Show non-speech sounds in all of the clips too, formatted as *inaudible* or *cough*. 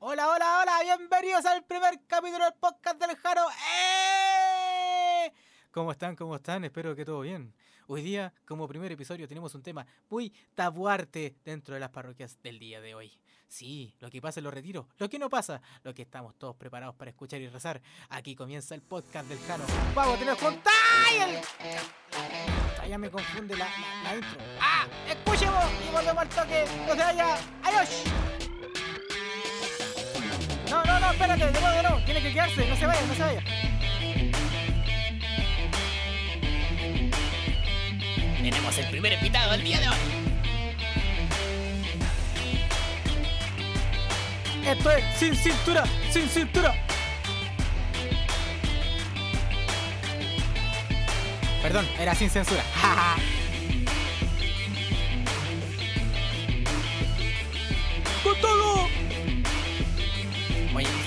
Hola, hola, hola, bienvenidos al primer capítulo del podcast del Jaro. ¡Eh! ¿Cómo están? ¿Cómo están? Espero que todo bien. Hoy día, como primer episodio, tenemos un tema muy tabuarte dentro de las parroquias del día de hoy. Sí, lo que pasa en los retiros, lo que no pasa, lo que estamos todos preparados para escuchar y rezar. Aquí comienza el podcast del Jano. ¡Vamos a tener juntas! Ya me confunde la intro. ¡Ah! ¡Escuchemos! Y volvemos al toque. ¡No se vaya! ¡Adiós! No, espérate, de nuevo, de nuevo. Tiene que quedarse, no se vaya, no se vaya. Tenemos el primer invitado del día de hoy. Esto es sin cintura, sin cintura. Perdón, era sin censura. *laughs*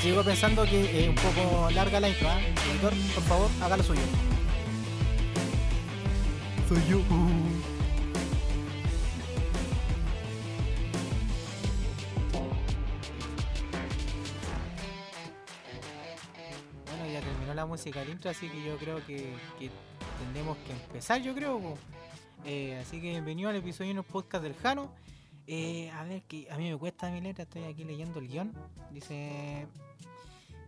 sigo pensando que es un poco larga la intro, ¿eh? Editor, por favor, haga lo suyo. Soy yo. Bueno, ya terminó la música del intro, así que yo creo que, que tendremos que empezar, yo creo. Eh, así que bienvenido al episodio de un podcast del Jano. Eh, a ver, que a mí me cuesta mi letra, estoy aquí leyendo el guion. Dice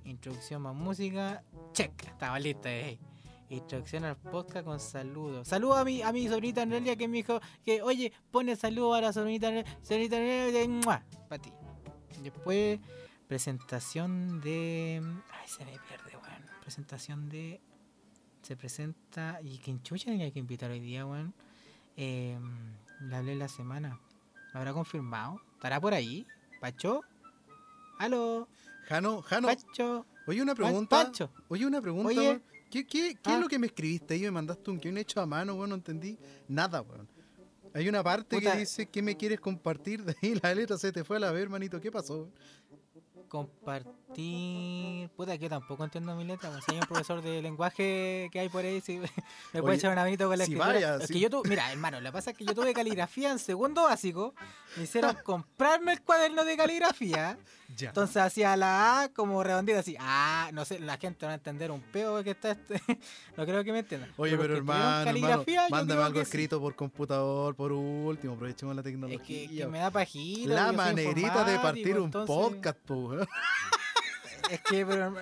introducción más música. Check, estaba lista. Eh. Introducción al podcast con saludos. Saludos a mi, a mi sobrinita Noelia que me dijo que, oye, pone saludos a la sobrinita Noelia. Sobrinita para ti. Después, presentación de. Ay, se me pierde, weón. Presentación de. Se presenta. ¿Y quién chucha tenía que invitar hoy día, weón? Eh, le hablé la semana. ¿Me habrá confirmado? ¿Estará por ahí? ¿Pacho? ¿Aló? Jano, Jano, ¿Pacho? oye una pregunta. Pancho. Oye una pregunta, Oye. ¿Qué, qué, qué Ah. es lo que me escribiste ahí? Me mandaste un guion hecho a mano, weón, no entendí nada, weón. Hay una parte Puta. que dice que me quieres compartir, *laughs* de ahí la letra se te fue a la ver, hermanito, ¿qué pasó? weón? Compartir. Puta, que yo tampoco entiendo mi letra. weón. Si hay un profesor de lenguaje que hay por ahí, si *laughs* me puede echar una manito con la si escritura. vaya, es que yo tuve, mira, hermano, lo que pasa es que yo tuve caligrafía en segundo básico. Me hicieron *laughs* comprarme el cuaderno de caligrafía. *laughs* Ya. Entonces hacía la A como redondita así. Ah, no sé, la gente va a entender un peo que está este. no creo que me entiendan. Oye, pero hermano, caligrafía, mándame algo sí. escrito por computador, por último, aprovechemos la Es tecnología. que, que me da pajito. la manerita de partir un entonces- podcast, po. Es que, pero.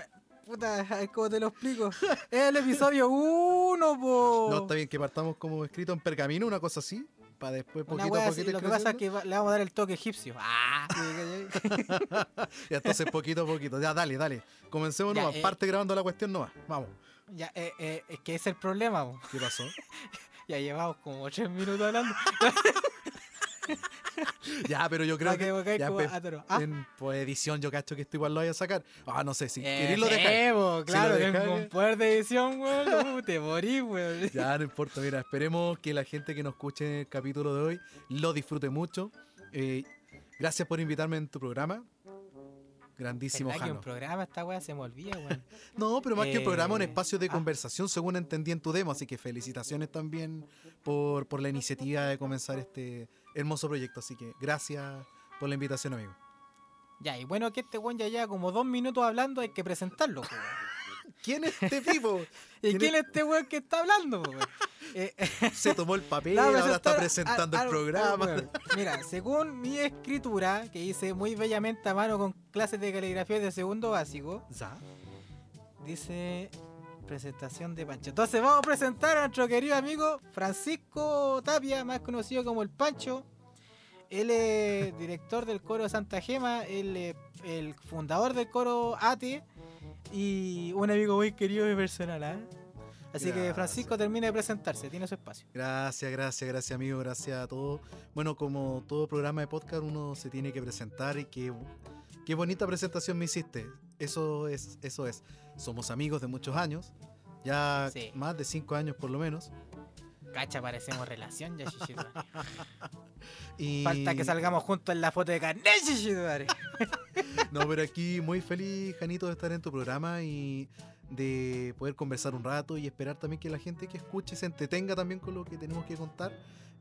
Puta, ¿cómo te lo explico? Es el episodio 1, po. No, está bien que partamos como escrito en pergamino, una cosa así, para después poquito a poquito lo que pasa es que le vamos a dar el toque egipcio. ¡Ah! *laughs* Ya, entonces poquito a poquito. Ya, dale, dale. Comencemos nomás. eh. Parte grabando la cuestión nomás. Vamos. ya, eh, eh, es que ese es el problema, po. ¿Qué pasó? *laughs* Ya llevamos como 3 minutos hablando. *laughs* *laughs* ya, pero yo creo que ya, pe-. Ah. En pues, edición, yo cacho que esto igual lo vaya a sacar. Ah, no sé, si Eh, queréis lo sí, dejáis. po, Si claro, lo con poder de edición, weón. te morí, weón. *laughs* Ya, no importa. Mira, esperemos que la gente que nos escuche el capítulo de hoy lo disfrute mucho. Eh, gracias por invitarme en tu programa. Grandísimo, ¿Verdad que Jano. un programa esta weá se me olvida, weón? *laughs* No, pero más que un programa, un Eh, espacio de ah. conversación, según entendí en tu demo. Así que felicitaciones también por, por la iniciativa de comenzar este hermoso proyecto. Así que gracias por la invitación, amigo. Ya, y bueno, que este weón ya lleva como dos minutos hablando, hay que presentarlo. *laughs* ¿Quién es este tipo? *laughs* ¿Y ¿Quién es este weón que está hablando? *laughs* Eh, Se tomó el papel, ahora está presentando el al- programa. al weón. Mira, según mi escritura, que hice muy bellamente a mano con clases de caligrafía de segundo básico, Ya. dice presentación de Pancho. Entonces vamos a presentar a nuestro querido amigo Francisco Tapia, más conocido como el Pancho. Él es *laughs* director del coro Santa Gema, él es el fundador del coro ATE y un amigo muy querido y personal. ¿ah? Así que. Francisco termina de presentarse, tiene su espacio. Gracias, gracias, gracias amigo, gracias a todos. Bueno, como todo programa de podcast uno se tiene que presentar y qué, qué bonita presentación me hiciste. Eso es, eso es. Somos amigos de muchos años, ya Sí. más de cinco años por lo menos. Cacha, parecemos relación ya. *laughs* Y... Falta que salgamos juntos en la foto de carnet. *laughs* No, pero aquí muy feliz, Janito, de estar en tu programa y de poder conversar un rato y esperar también que la gente que escuche se entretenga también con lo que tenemos que contar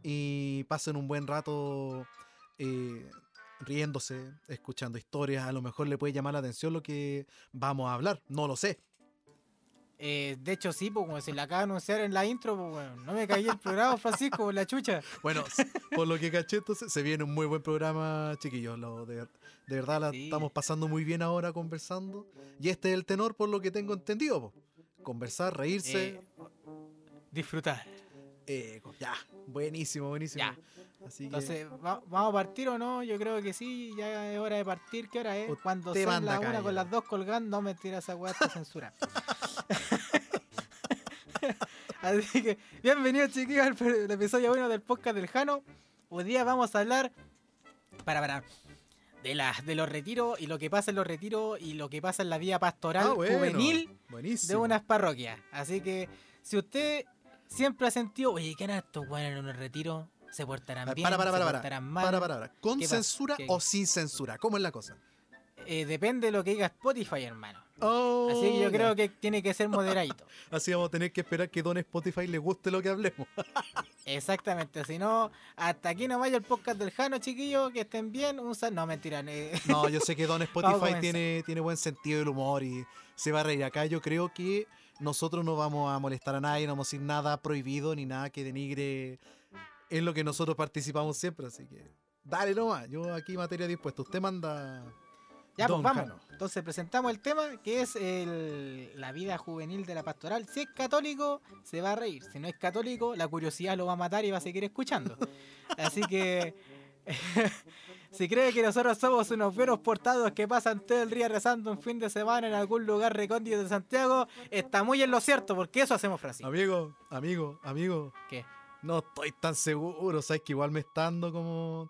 y pasen un buen rato eh, riéndose, escuchando historias, a lo mejor le puede llamar la atención lo que vamos a hablar, no lo sé. Eh, de hecho, sí, pues como se le acaba de anunciar en la intro, pues bueno, no me caí el programa, Francisco, por la chucha. *laughs* Bueno, por lo que caché, entonces se viene un muy buen programa, chiquillos. Lo de, de verdad la Sí. estamos pasando muy bien ahora conversando. Y este es el tenor, por lo que tengo entendido. Conversar, reírse. Eh, disfrutar. Eh, ya, buenísimo, buenísimo. Ya. Así que Entonces, ¿va- ¿vamos a partir o no? Yo creo que sí, ya es hora de partir. ¿Qué hora es? Cuando son manda las una ya. con las dos colgando, no mentira, esa weá está censurada. *laughs* Así que, bienvenidos chiquillos al el episodio 1 del podcast del Jano. Hoy día vamos a hablar, para, para, de, las de los retiros y lo que pasa en los retiros y lo que pasa en la vida pastoral Ah, bueno, juvenil de unas parroquias. Así que, si usted siempre ha sentido, oye, ¿qué harán estos weones en un retiro? ¿Se portarán bien? para, para, ¿Se para, para, portarán mal? para, para, para. ¿Con censura o sin censura? ¿Cómo es la cosa? Eh, depende de lo que diga Spotify, hermano. Oh, Así que yo creo que tiene que ser moderadito. *laughs* Así vamos a tener que esperar que Don Spotify le guste lo que hablemos. *laughs* Exactamente, si no, hasta aquí no vaya el podcast del Jano, chiquillos, que estén bien. Un sal... No, mentira. eh, *laughs* No, yo sé que Don Spotify tiene, tiene buen sentido del humor y se va a reír. Acá yo creo que nosotros no vamos a molestar a nadie, no vamos a decir nada prohibido ni nada que denigre en lo que nosotros participamos siempre. Así que dale nomás, yo aquí materia dispuesta. Usted manda... Ya, Don pues vamos. Jano. Entonces presentamos el tema que es el- la vida juvenil de la pastoral. Si es católico, se va a reír. Si no es católico, la curiosidad lo va a matar y va a seguir escuchando. *laughs* Así que, si cree que nosotros somos unos buenos portados que pasan todo el día rezando un fin de semana en algún lugar recóndito de Santiago, está muy en lo cierto, porque eso hacemos, Francisco. Amigo, amigo, amigo. ¿Qué? No estoy tan seguro, sabes que igual me está dando como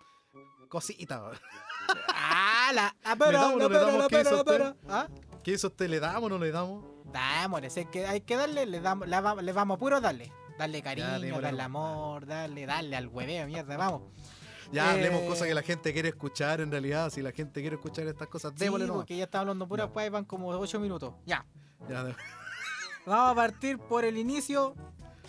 cosita. ¡Ah! La, *laughs* damos, no damos la qué hizo usted? ¿Ah? ¿Qué eso usted le damos o no le damos? Si hay que, hay que darle, le damos, le vamos, vamos puro darle. Darle cariño, darle amor, darle, darle al hueveo, mierda, vamos. Ya Eh, hablemos cosas que la gente quiere escuchar en realidad. Si la gente quiere escuchar estas cosas, Sí, démosle porque ya está hablando pura pues van como 8 minutos. Ya. Ya, Vamos a partir por el inicio.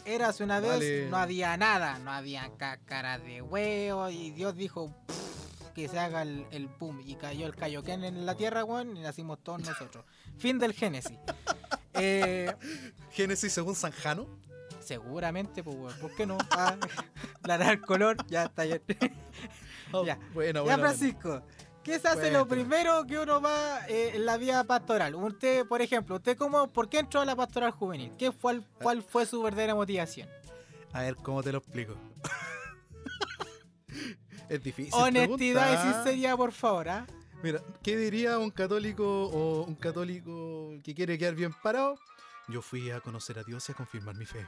Érase una vez, Vale. no había nada, no había cáscara de huevo y Dios dijo "Pff, que se haga el, el boom y cayó el Kaioken en la tierra, weón, y nacimos todos nosotros. fin del Génesis. *laughs* Eh, Génesis según Sanjano. Seguramente, pues, weón, ¿por qué no? *laughs* Ah, *laughs* el color, ya está bien. *laughs* Oh, Ya. Bueno, Ya, bueno. Francisco, ¿qué se hace lo primero que uno va eh, en la vida pastoral? Usted, por ejemplo, usted cómo, ¿por qué entró a la pastoral juvenil? ¿Qué fue, ¿Cuál fue su verdadera motivación? A ver, ¿cómo te lo explico? es difícil. Honestidad y preguntar. sinceridad, por favor, ¿ah? Mira, ¿qué diría un católico o un católico que quiere quedar bien parado? Yo fui a conocer a Dios y a confirmar mi fe.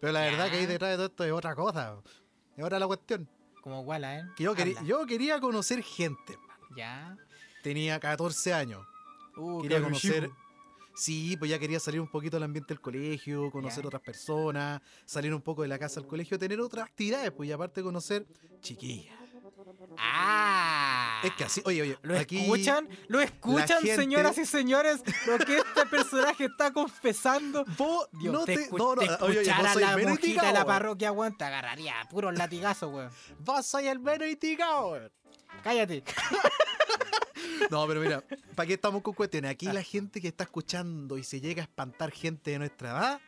Pero la verdad que ahí detrás de todo esto es otra cosa. Es otra la cuestión. Como Walla, ¿eh? Que yo, quería, yo quería conocer gente. Ya. Tenía 14 años. Uh, quería conocer. chico. Sí, pues ya quería salir un poquito del ambiente del colegio, conocer Ya. otras personas, salir un poco de la casa al colegio, tener otras actividades, pues y aparte conocer chiquillas. ¡Ah! Es que así, oye, oye, ¿Lo aquí escuchan? ¿Lo escuchan, gente- señoras y señores? Lo que este personaje está confesando. vos Dios, no te, te, no, no, te oye, vos la monjita de la parroquia, weón, te agarraría puros latigazos, weón. Vos sois el menos indicado, weón. Cállate. *laughs* No, pero mira, ¿para qué estamos con cuestiones? Ah. Aquí la gente que está escuchando y se llega a espantar gente de nuestra edad,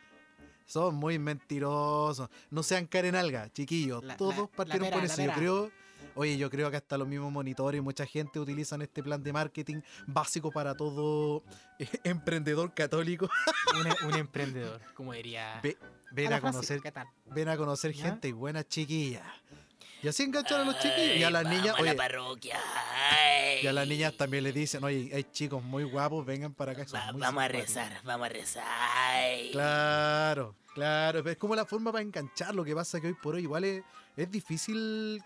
son muy mentirosos. No sean Karen Alga, chiquillos. La- todos la- partieron la pera, la eso. Yo creo, oye, yo creo que hasta los mismos monitores mucha gente utilizan este plan de marketing básico para todo eh, *laughs* emprendedor católico. *laughs* un, un emprendedor, como diría. Ve- ven a conocer, ven a conocer ¿Ya? gente y buenas chiquillas. Y así enganchar a los chiquillos. Y a las niñas, a la oye, parroquia. ay. y a las niñas también les dicen, oye, hay chicos muy guapos, vengan para acá. Va- vamos a simpáticos". rezar, vamos a rezar. ay. Claro, claro. Es como la forma para enganchar. Lo que pasa que hoy por hoy igual es, es difícil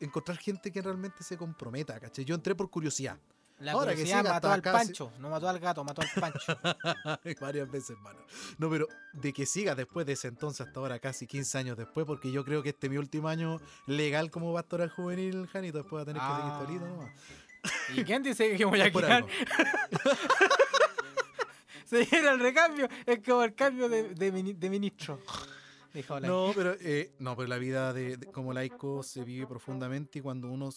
encontrar gente que realmente se comprometa, ¿cachai? Yo entré por curiosidad. La Ahora que mató al Pancho, no mató al gato, mató al Pancho. *laughs* Varias veces, hermano. No, pero de que siga después de ese entonces hasta ahora, casi 15 años después, porque yo creo que este es mi último año legal como pastoral juvenil, Janito. Después va a tener que seguir Ah. solito nomás. ¿Y quién dice que voy a quedar? *laughs* Se viene el recambio, es como el cambio de, de, mini- de ministro. No, pero, eh, no, pero la vida de, de- como laico se vive profundamente y cuando uno,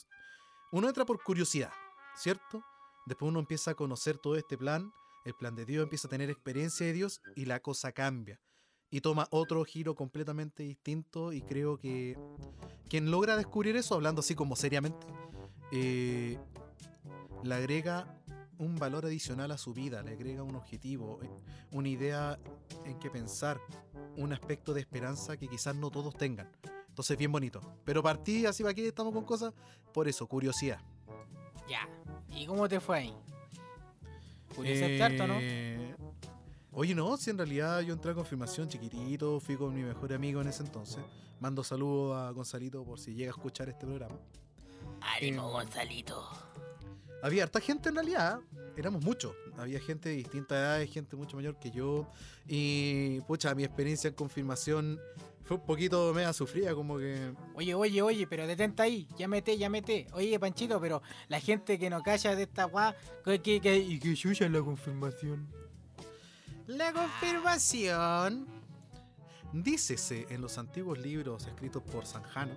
uno entra por curiosidad, ¿cierto? Después uno empieza a conocer todo este plan, el plan de Dios, empieza a tener experiencia de Dios y la cosa cambia. Y toma otro giro completamente distinto y creo que quien logra descubrir eso, hablando así como seriamente, eh, le agrega un valor adicional a su vida, le agrega un objetivo, eh, una idea en que pensar, un aspecto de esperanza que quizás no todos tengan. Entonces, bien bonito. Pero partí así para aquí, estamos con cosas, por eso, curiosidad. Ya. ¿Y cómo te fue ahí? Curiosidad harto, ¿no? Eh, Oye, no, si en realidad yo entré a confirmación chiquitito, fui con mi mejor amigo en ese entonces. Mando saludos a Gonzalito por si llega a escuchar este programa. Ánimo, Eh, Gonzalito. Había harta gente en realidad, éramos muchos. Había gente de distintas edades, gente mucho mayor que yo. Y, pucha, mi experiencia en confirmación fue un poquito media sufrida, como que. Oye, oye, oye, pero detente ahí, ya mete, ya mete. Oye, Panchito, pero la gente que no calla de esta guá, que, que, que- y que chucha la confirmación. La confirmación. Dícese en los antiguos libros escritos por Sanjano.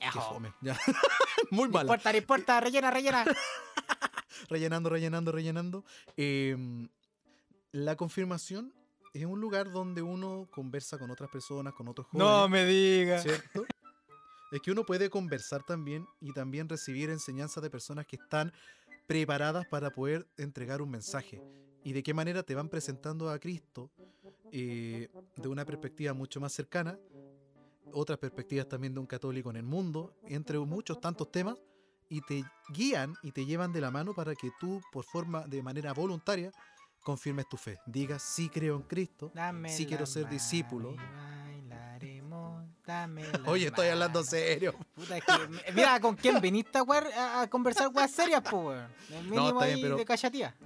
Qué fome, ya. *laughs* Muy No mala. importa, no importa, rellena, rellena. *laughs* rellenando, rellenando, rellenando. Eh, la confirmación es un lugar donde uno conversa con otras personas, con otros jóvenes. no me digas. ¿cierto? Es que uno puede conversar también y también recibir enseñanzas de personas que están preparadas para poder entregar un mensaje. Y de qué manera te van presentando a Cristo eh, de una perspectiva mucho más cercana, otras perspectivas también de un católico en el mundo, entre muchos tantos temas, y te guían y te llevan de la mano para que tú, por forma, de manera voluntaria, confirmes tu fe. Digas, sí creo en Cristo, Dame Sí quiero ser mano discípulo. bailaremos, dame Oye, estoy hablando serio. Puta, es que, mira, ¿con quién viniste a, conversar weas serias? El mínimo está bien, ahí pero- de cachatía.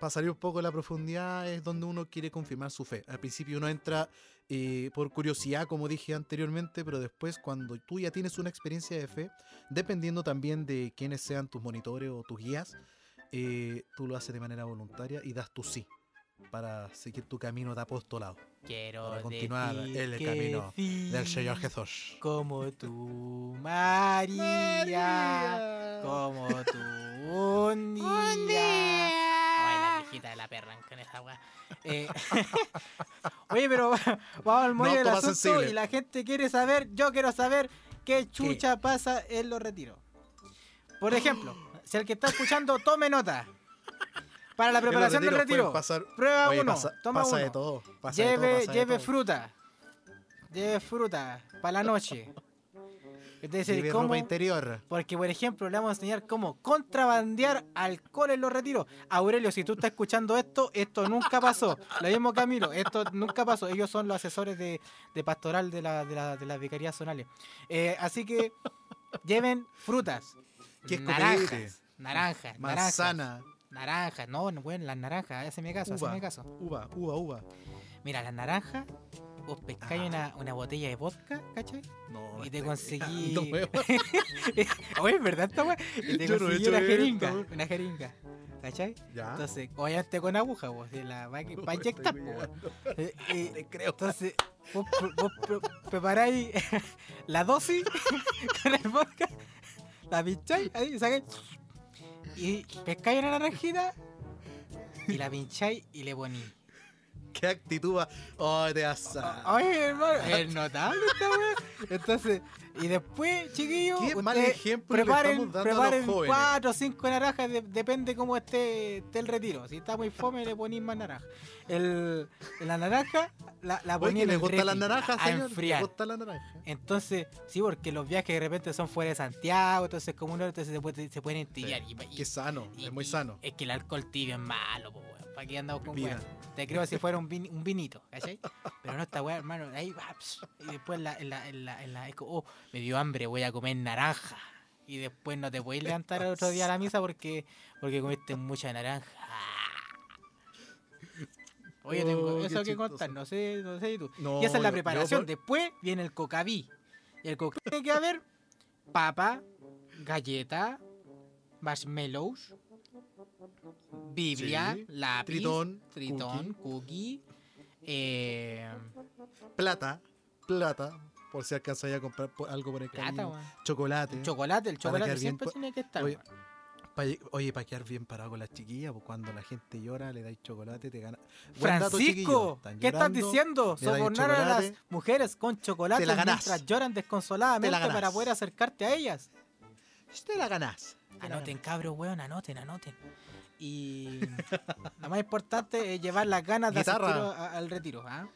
para salir un poco de la profundidad es donde uno quiere confirmar su fe. Al principio uno entra eh, por curiosidad, como dije anteriormente, pero después cuando tú ya tienes una experiencia de fe, dependiendo también de quiénes sean tus monitores o tus guías, eh, tú lo haces de manera voluntaria y das tu sí para seguir tu camino de apostolado Quiero para continuar decir el que camino del Señor Jesús. Como tú, *laughs* María. Como tú, un día. Ay, la viejita de la perra con esa weá. Eh, *laughs* Oye, pero vamos al mollo No, del asunto sensible. y la gente quiere saber, yo quiero saber qué chucha pasa en los retiros. Por ejemplo, si el que está escuchando tome nota. Para la preparación del retiro. pasar- Prueba Oye, uno. pasa, toma pasa uno. de todo. pasa de todo, Lleve, pasa de lleve todo. fruta. Lleve fruta para la noche. *laughs* Es decir, Lleve ¿cómo? ropa interior. Porque, por ejemplo, le vamos a enseñar cómo contrabandear alcohol en los retiros. Aurelio, si tú estás escuchando esto, esto nunca pasó. Lo mismo Camilo, esto nunca pasó. Ellos son los asesores de, de pastoral de la, de la, de las vicarías zonales. Eh, así que lleven frutas. ¿Qué naranjas, naranjas, naranjas. Manzana, Naranjas, no, no, bueno, las naranjas, hazme caso, uva, hazme caso. uva, uva, uva. Mira, las naranjas, vos pescáis una, una botella de vodka, ¿cachai? No, Y te conseguí. *laughs* *laughs* Oye, ¿es verdad esta weá? Y te Yo no he una esto, jeringa. Una jeringa. ¿Cachai? Ya. Entonces, obviamente con aguja, vos, de la va No, inyectar, weando. Eh, *laughs* eh, Te creo. Entonces, vos, vos pre- preparáis la dosis con el vodka, la pincháis, ahí, sacáis, y pescáis una naranjita, y la pincháis y le ponéis. ¿Qué actitud va? Oh, te asa. Oye, hermano, es notable esta weá. Entonces, y después, chiquillos, Qué mal ejemplo le preparen, estamos dando a los preparen jóvenes. cuatro o cinco naranjas, de- depende cómo esté, esté el retiro. Si está muy fome, le ponéis más naranja. El, la naranja, la, la en el gusta la refri, naranja, a señor. ¿Le enfriar. gusta la naranja? Entonces, sí, porque los viajes de repente son fuera de Santiago, entonces como uno, entonces se, puede- se pueden entibiar. Y, y- Qué sano, y- es muy sano. Es que el alcohol tibio es malo. ¿Para qué andamos con Vida. Te creo si fuera un, vin- un vinito, ¿cachai? Pero no está weón, hermano. Ahí va, y después en la, en la, en la, en la- es como, oh, me dio hambre, voy a comer naranja. Y después no te puedes levantar el otro día a la misa porque, porque comiste mucha naranja. Oye, tengo Oh, qué eso que contar, no sé, no sé tú. No, y esa es la yo- yo preparación. Después viene el cocaví. Y el cocaví tiene que haber papa, galleta, marshmallows, Biblia, Sí, lápiz, tritón, tritón, cookie, Eh, Plata, plata, por si alcanzáis a comprar algo por el plata, camino. Chocolate. Chocolate, el chocolate bien siempre tiene que estar. Oye. Pa- para quedar bien parado con las chiquillas, pues cuando la gente llora, le dais chocolate, te gana. Dato. Francisco, ¿qué estás diciendo? Sobornar a las mujeres con chocolate te la mientras lloran desconsoladamente Te la para poder acercarte a ellas. Te la ganás. Te Anoten, cabros, weón, anoten, anoten. Y lo más importante es llevar las ganas de Guitarra. asistir a- al retiro. ¿ah?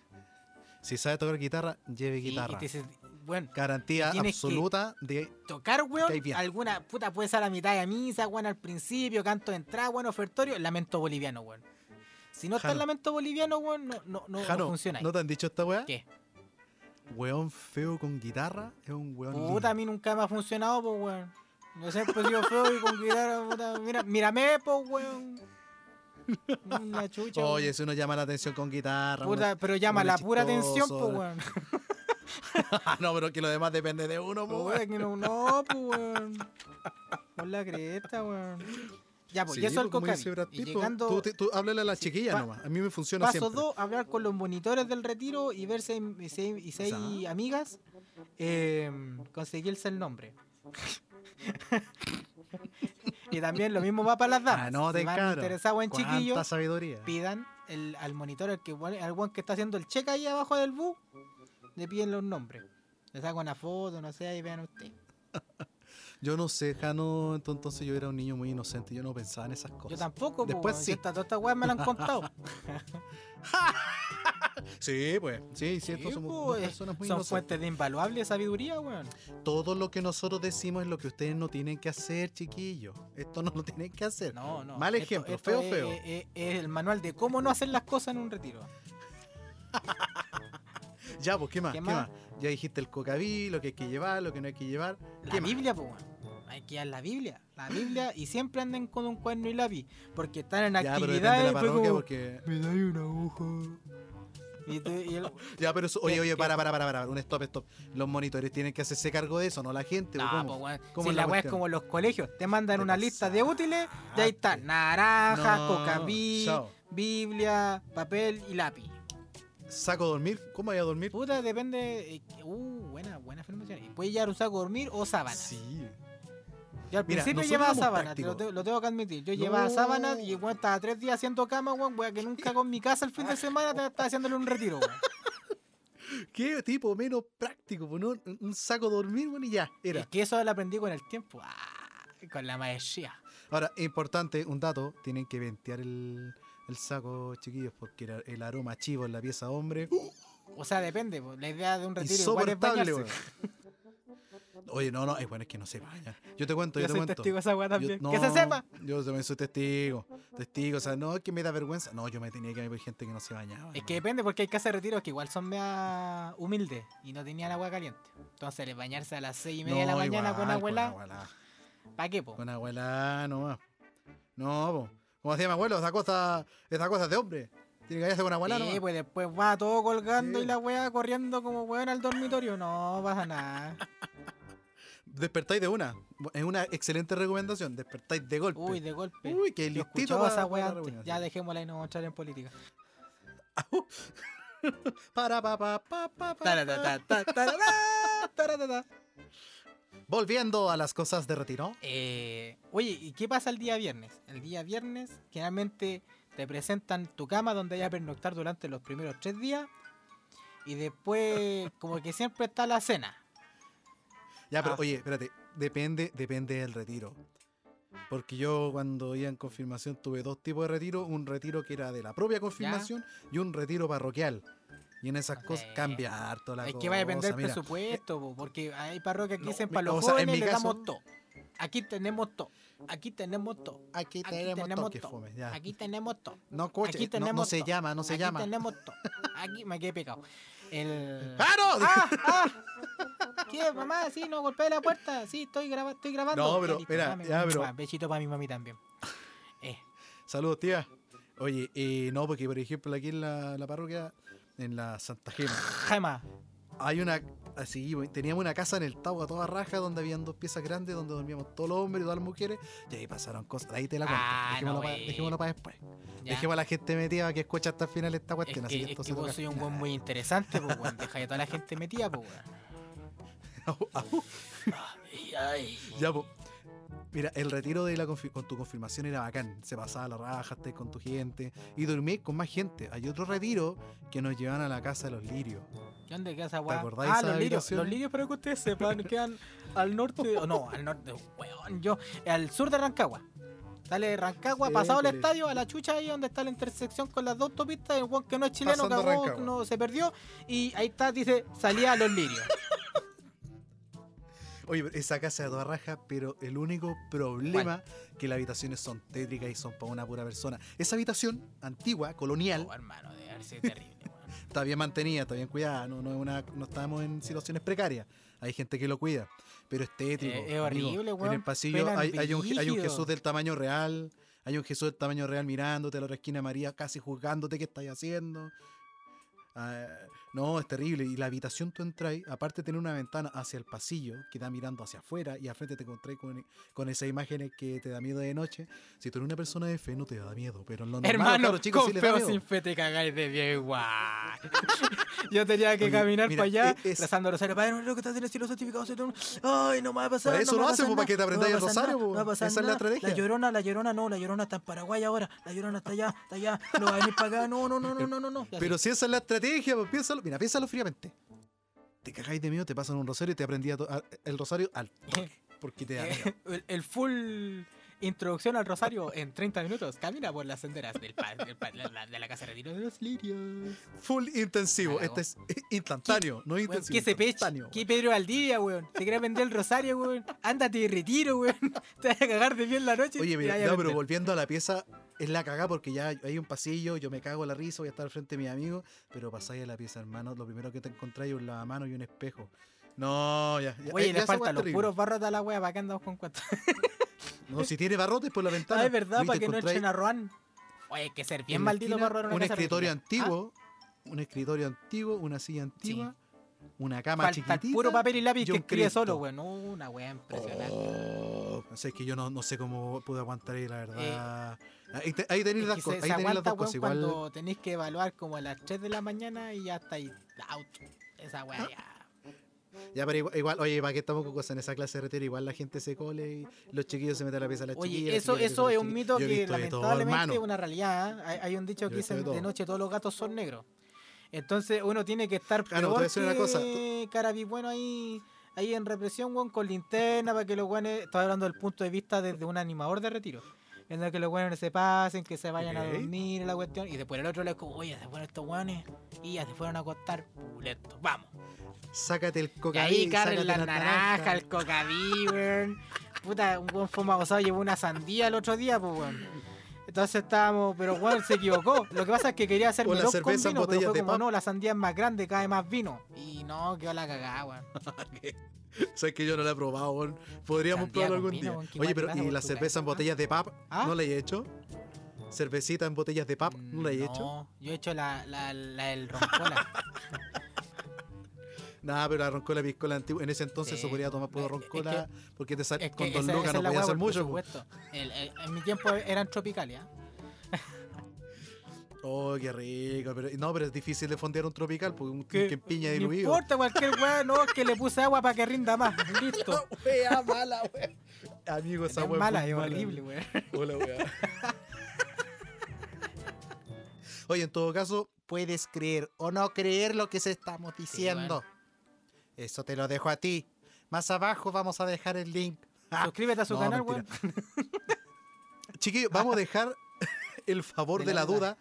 Si sabe tocar guitarra, lleve Y- y guitarra. te bueno, Garantía absoluta de. tocar, weón, alguna puta puede ser a la mitad de misa, weón, al principio, canto de entrada, weón, ofertorio, lamento boliviano, weón. Si no está el Jano. lamento boliviano, weón, no, no, no, no Jano, funciona ahí. ¿no te han dicho esta weá? ¿Qué? Weón feo con guitarra es un weón. Puta, a mí nunca me ha funcionado, pues, weón. Yo siempre he sido feo y con guitarra, puta, mira, mírame, pues, weón. Una chucha. Oye, weón. si uno llama la atención con guitarra. Puta, pero llama la pura atención, pues, ¿no? weón. *laughs* no, pero que lo demás depende de uno, Pues, pues, weón, que no, no, pues, weón. Con la cresta, weón. Ya, pues, Sí, y eso es el pues, llegando, tú, tú háblale a las chiquillas nomás. A mí me funciona paso siempre. 2, hablar con los monitores del retiro y ver si hay Exacto. amigas, eh, conseguirse el nombre. *laughs* y también lo mismo va para las damas. Anoten, si van interesados en chiquillos, sabiduría. pidan el, al monitor, al que, al weón que está haciendo el check ahí abajo del bus, le piden los nombres. Le saco una foto, no sé, ahí vean ustedes. *laughs* Yo no sé, Jano, ento- entonces yo era un niño muy inocente, yo no pensaba en esas Yo cosas. tampoco, Después Después sí. Todas estas weas me la han contado. *laughs* Sí, pues, sí, Sí, somos pues, dos personas muy Son inocentes. fuentes de invaluable sabiduría, weón. Todo lo que nosotros decimos es lo que ustedes no tienen que hacer, chiquillos. Esto no lo tienen que hacer. No, no. Mal ejemplo, esto feo, feo. Es, es- es el manual de cómo no hacer las cosas en un retiro. *laughs* Ya, pues, ¿qué más? ¿Qué ¿Qué, más? más? Ya dijiste el cocaví, lo que hay que llevar, lo que no hay que llevar. La ¿Qué? Biblia, pues, que a la Biblia. La Biblia y siempre anden con un cuerno y lápiz. Porque están en Ya, pero de la como, porque... Me da una hoja. Y, tú- y el- *laughs* Ya, pero eso... Oye, ¿Qué- oye, para, para, para, para. Un stop, stop. Los monitores tienen que hacerse cargo de eso, no la gente. ¿o No, cómo? pues, weón. ¿Cómo Si es la weá es como los colegios. Te mandan Te una lista de útiles y ahí está. pasaste. Naranja, No. Biblia, papel y lápiz. ¿Saco a dormir? ¿Cómo voy a dormir? Puta, depende. eh, Uh, buena, buena afirmación. Puedes llevar un saco a dormir o sábanas. Sí. Yo al Mira, principio nosotros llevaba sábanas, lo, prácticos. te- lo tengo que admitir. Yo llevaba sábanas y weón, estaba tres días haciendo cama, weón, weón, que nunca con mi casa el fin de semana te estaba haciéndole un retiro, weón. *laughs* ¿Qué tipo menos práctico? pues, ¿no? Un- saco a dormir, bueno, y ya, era. Es que eso lo aprendí con el tiempo. Ah, con la maestría. Ahora, importante, un dato, tienen que ventear el, el saco, chiquillos, porque el, el aroma chivo en la pieza hombre, O sea, depende. La idea de un retiro igual es bañarse. *laughs* Oye, no, no, es bueno, es que no se baña. Yo te cuento, yo, Yo te soy cuento. testigo de esa weá Yo- también. no, que se sepa. Yo también soy testigo. Testigo, o sea, no es que me da vergüenza. No, yo me tenía que ver gente que no se bañaba. Es que depende porque hay casas de retiros que igual son mea humildes y no tenían agua caliente. Entonces, el bañarse a las seis y media de la mañana con abuela, abuela. ¿para qué, po? Con abuela nomás. No, po. Como decía mi abuelo, esa cosa, esa cosa es de hombre. Tiene que bañarse con abuela Sí, pues después va todo colgando Sí. y la weá corriendo como weón al dormitorio. No pasa nada. *laughs* Despertáis de una. Es una excelente recomendación. Despertáis de golpe. Uy, de golpe. Uy, qué listito para- esa para la reunión, Ya dejémosla y no vamos a entrar en política. *laughs* Para, pa, pa, pa, pa. Volviendo a las cosas de retiro. Eh, oye, ¿y qué pasa el día viernes? El día viernes generalmente te presentan tu cama donde hay a pernoctar durante los primeros tres días y después como que siempre está la cena. Ya, pero Ah. oye, espérate. Depende, depende del retiro. Porque yo cuando iba en confirmación tuve dos tipos de retiro. Un retiro que era de la propia confirmación y un retiro parroquial. Y en esas No cosas cambia harto la Es cosa. que va a depender del presupuesto, po, porque hay parroquias que No, dicen para los o sea, en jóvenes mi le caso- damos todo. Aquí tenemos todo. Aquí tenemos todo. Aquí Aquí tenemos, todo. Aquí tenemos todo. No, coche, Aquí no- tenemos no, se llama, no se Aquí llama. tenemos todo. Aquí me quedé pecado. El... ¡Ah! ¡Ah! *laughs* ¿Qué, mamá? Sí, no golpeé la puerta. Sí, estoy, graba estoy grabando. No, pero, listo, mira, dame ya, pero- Besito para mi mami también. Eh, Saludos, tía. Oye, eh, no, porque por ejemplo aquí en la, la parroquia, en la Santa Gema, Jaima. hay una, Así, güey, teníamos una casa en el Tau a toda raja donde habían dos piezas grandes donde dormíamos todos los hombres y todas las mujeres. Y ahí pasaron cosas. Ahí te la cuento. Ah, dejémoslo, no, pa- güey. dejémoslo para después. Ya. Dejemos a la gente metida que escucha hasta el final esta Es cuestión. así que, es que vos toca- soy un buen muy interesante, pues, weón. *laughs* Deja de toda la gente metida, pues, weón. Ya, po. Mira, el retiro de la con tu confirmación era bacán. Se pasaba la raja, estés con tu gente y dormí con más gente. Hay otro retiro que nos llevan a la casa de los lirios. ¿Y ¿Dónde queda esa weá? acordáis Ah, esa los lirios. Los lirios, para que ustedes sepan, quedan al norte. o no, al norte, weón. Yo, al sur de Rancagua. Dale, Rancagua, Sí, pasado el estadio, a la chucha ahí donde está la intersección con las dos autopistas. El que no es chileno, cagó, Rancagua. no, se perdió. Y ahí está, dice, salía a los lirios. Oye, esa casa de toda raja, pero el único problema que las habitaciones son tétricas y son para una pura persona. Esa habitación antigua, colonial, Oh, hermano, haber sido terrible, *laughs* está bien mantenida, está bien cuidada, no, no, es una, no estamos en situaciones precarias. Hay gente que lo cuida, pero es tétrico. Eh, es horrible, En weón, el pasillo hay, hay un, hay un brígido. Jesús del tamaño real, hay un Jesús del tamaño real mirándote a la otra esquina de María, casi juzgándote qué estás haciendo. Ah, no, es terrible. Y la habitación tú entras, aparte de tener una ventana hacia el pasillo que da mirando hacia afuera y al frente te encontrás con, con esas imágenes que te da miedo de noche. Si tú eres una persona de fe, no te da miedo, pero en lo normal, Hermano, cabros chicos, con sí feo sin fe te cagáis de bien igual. *laughs* Yo tenía que Oye, caminar mira, para allá, e- es- rezando rosario. Padre, no, lo que estás en el cielo santificado. Ay, no me va a pasar Para eso no lo pasar pues, para que te aprendáis no el rosario, nada, no va a pasar Esa es la estrategia. La llorona, la llorona no, la llorona está en Paraguay ahora. La llorona está allá, está allá. No va a venir para acá. No, no, no, no, no, no. no. Pero si esa es la estrategia, pues piénsalo. Mira, piénsalo fríamente. Te cagáis de miedo, te pasan un rosario y te aprendí a to- a- el rosario al toque, *laughs* porque te da miedo. el, el full introducción al rosario en 30 minutos. Camina por las senderas del pa- del pa- la, de la casa de retiro de los lirios. Full intensivo. Este es instantáneo, no intensivo. ¿Qué se instantáneo. ¿Qué Pedro Valdivia, weón? Te quiere vender el rosario, weón. Ándate de retiro, weón. *laughs* Te vas a cagar de bien la noche. Oye, mira, no, pero volviendo a la pieza, es la cagada porque ya hay un pasillo, yo me cago la risa, voy a estar al frente de mis amigos, pero pasáis a la pieza, hermano, lo primero que te encontráis es un lavamanos y un espejo. No, ya. ya Oye, ya le faltan los terrible. puros barros de la wea para que andamos con cuatro. *laughs* No, si tiene barrotes por la ventana. Ah, es verdad, para que no echen a Roan. Oye, hay que ser bien maldito para robar una Un casa escritorio antiguo, un escritorio antiguo, una silla antigua, una Ah, cama falta chiquitita. el puro papel y lápiz y que escribe Cristo. solo, weón. Una wea impresionante. Oh, no sé, es que yo no, no sé cómo pude aguantar ahí, la verdad. Eh, ahí, te- ahí tenéis las se, Ahí se tenéis las dos cosas. Igual. cuando tenéis que evaluar como a las 3 de la mañana y ya está ahí out. Esa wea ya. Ya, pero igual, igual, oye, ¿para qué estamos con cosas en esa clase de retiro? Igual la gente se cole y los chiquillos se meten a la pieza de las chiquillas. Oye, eso, eso a es un mito que lamentablemente es una realidad. ¿eh? Hay, hay un dicho que dice de noche todos los gatos son negros. Entonces uno tiene que estar Ah, no, a peor una cosa. Carabibueno ahí, ahí en represión, weón, con linterna para que los guanes... Estoy hablando del punto de vista desde un animador de retiro. En el que los guanes se pasen, que se vayan a dormir, la cuestión. Y después el otro le como, oye, se fueron estos guanes y ya se fueron a acostar. Puleto, vamos. Sácate el Y coca ahí carren la naranja, el cocaví, weón. Puta, un buen fuma gozado llevó una sandía el otro día, pues, weón. Entonces estábamos, pero weón se equivocó. Lo que pasa es que quería hacer la melón con vino, pero fue como, pap. no, la sandía es más grande, cae más vino. Y no, quedó la cagada, weón. *laughs* *laughs* Sabes que yo no la he probado, weón. Podríamos Sandía probarlo con algún vino, día. qué Oye, pero ¿y por la cerveza en botellas de pap? ¿Ah? ¿No la he hecho? ¿Cervecita en botellas de pap? ¿No la he hecho? No, yo he hecho la, la, la del roncola. *laughs* Nada, pero la roncola piscola antigua. En ese entonces Sí. se podía tomar puro Es que- roncola porque te Es con que dos esa- lucas no podía hacer por mucho. po. supuesto. El- el- en mi tiempo eran tropicales, ¿ah? Oh, qué rico. Pero, no, pero es difícil de fondear un tropical porque un que piña No diluido. importa cualquier weá, no, es que le puse agua para que rinda más. *laughs* Listo. Wea mala, wea. Amigo, esa es wea mala, es mala, horrible, weón. Hola, weá. Oye, en todo caso, puedes creer o no creer lo que se estamos diciendo. Eso te lo dejo a ti. Más abajo vamos a dejar el link. Ah, Suscríbete a su no, canal, weón. *laughs* Chiquillos, vamos a dejar el favor De de la la duda. duda.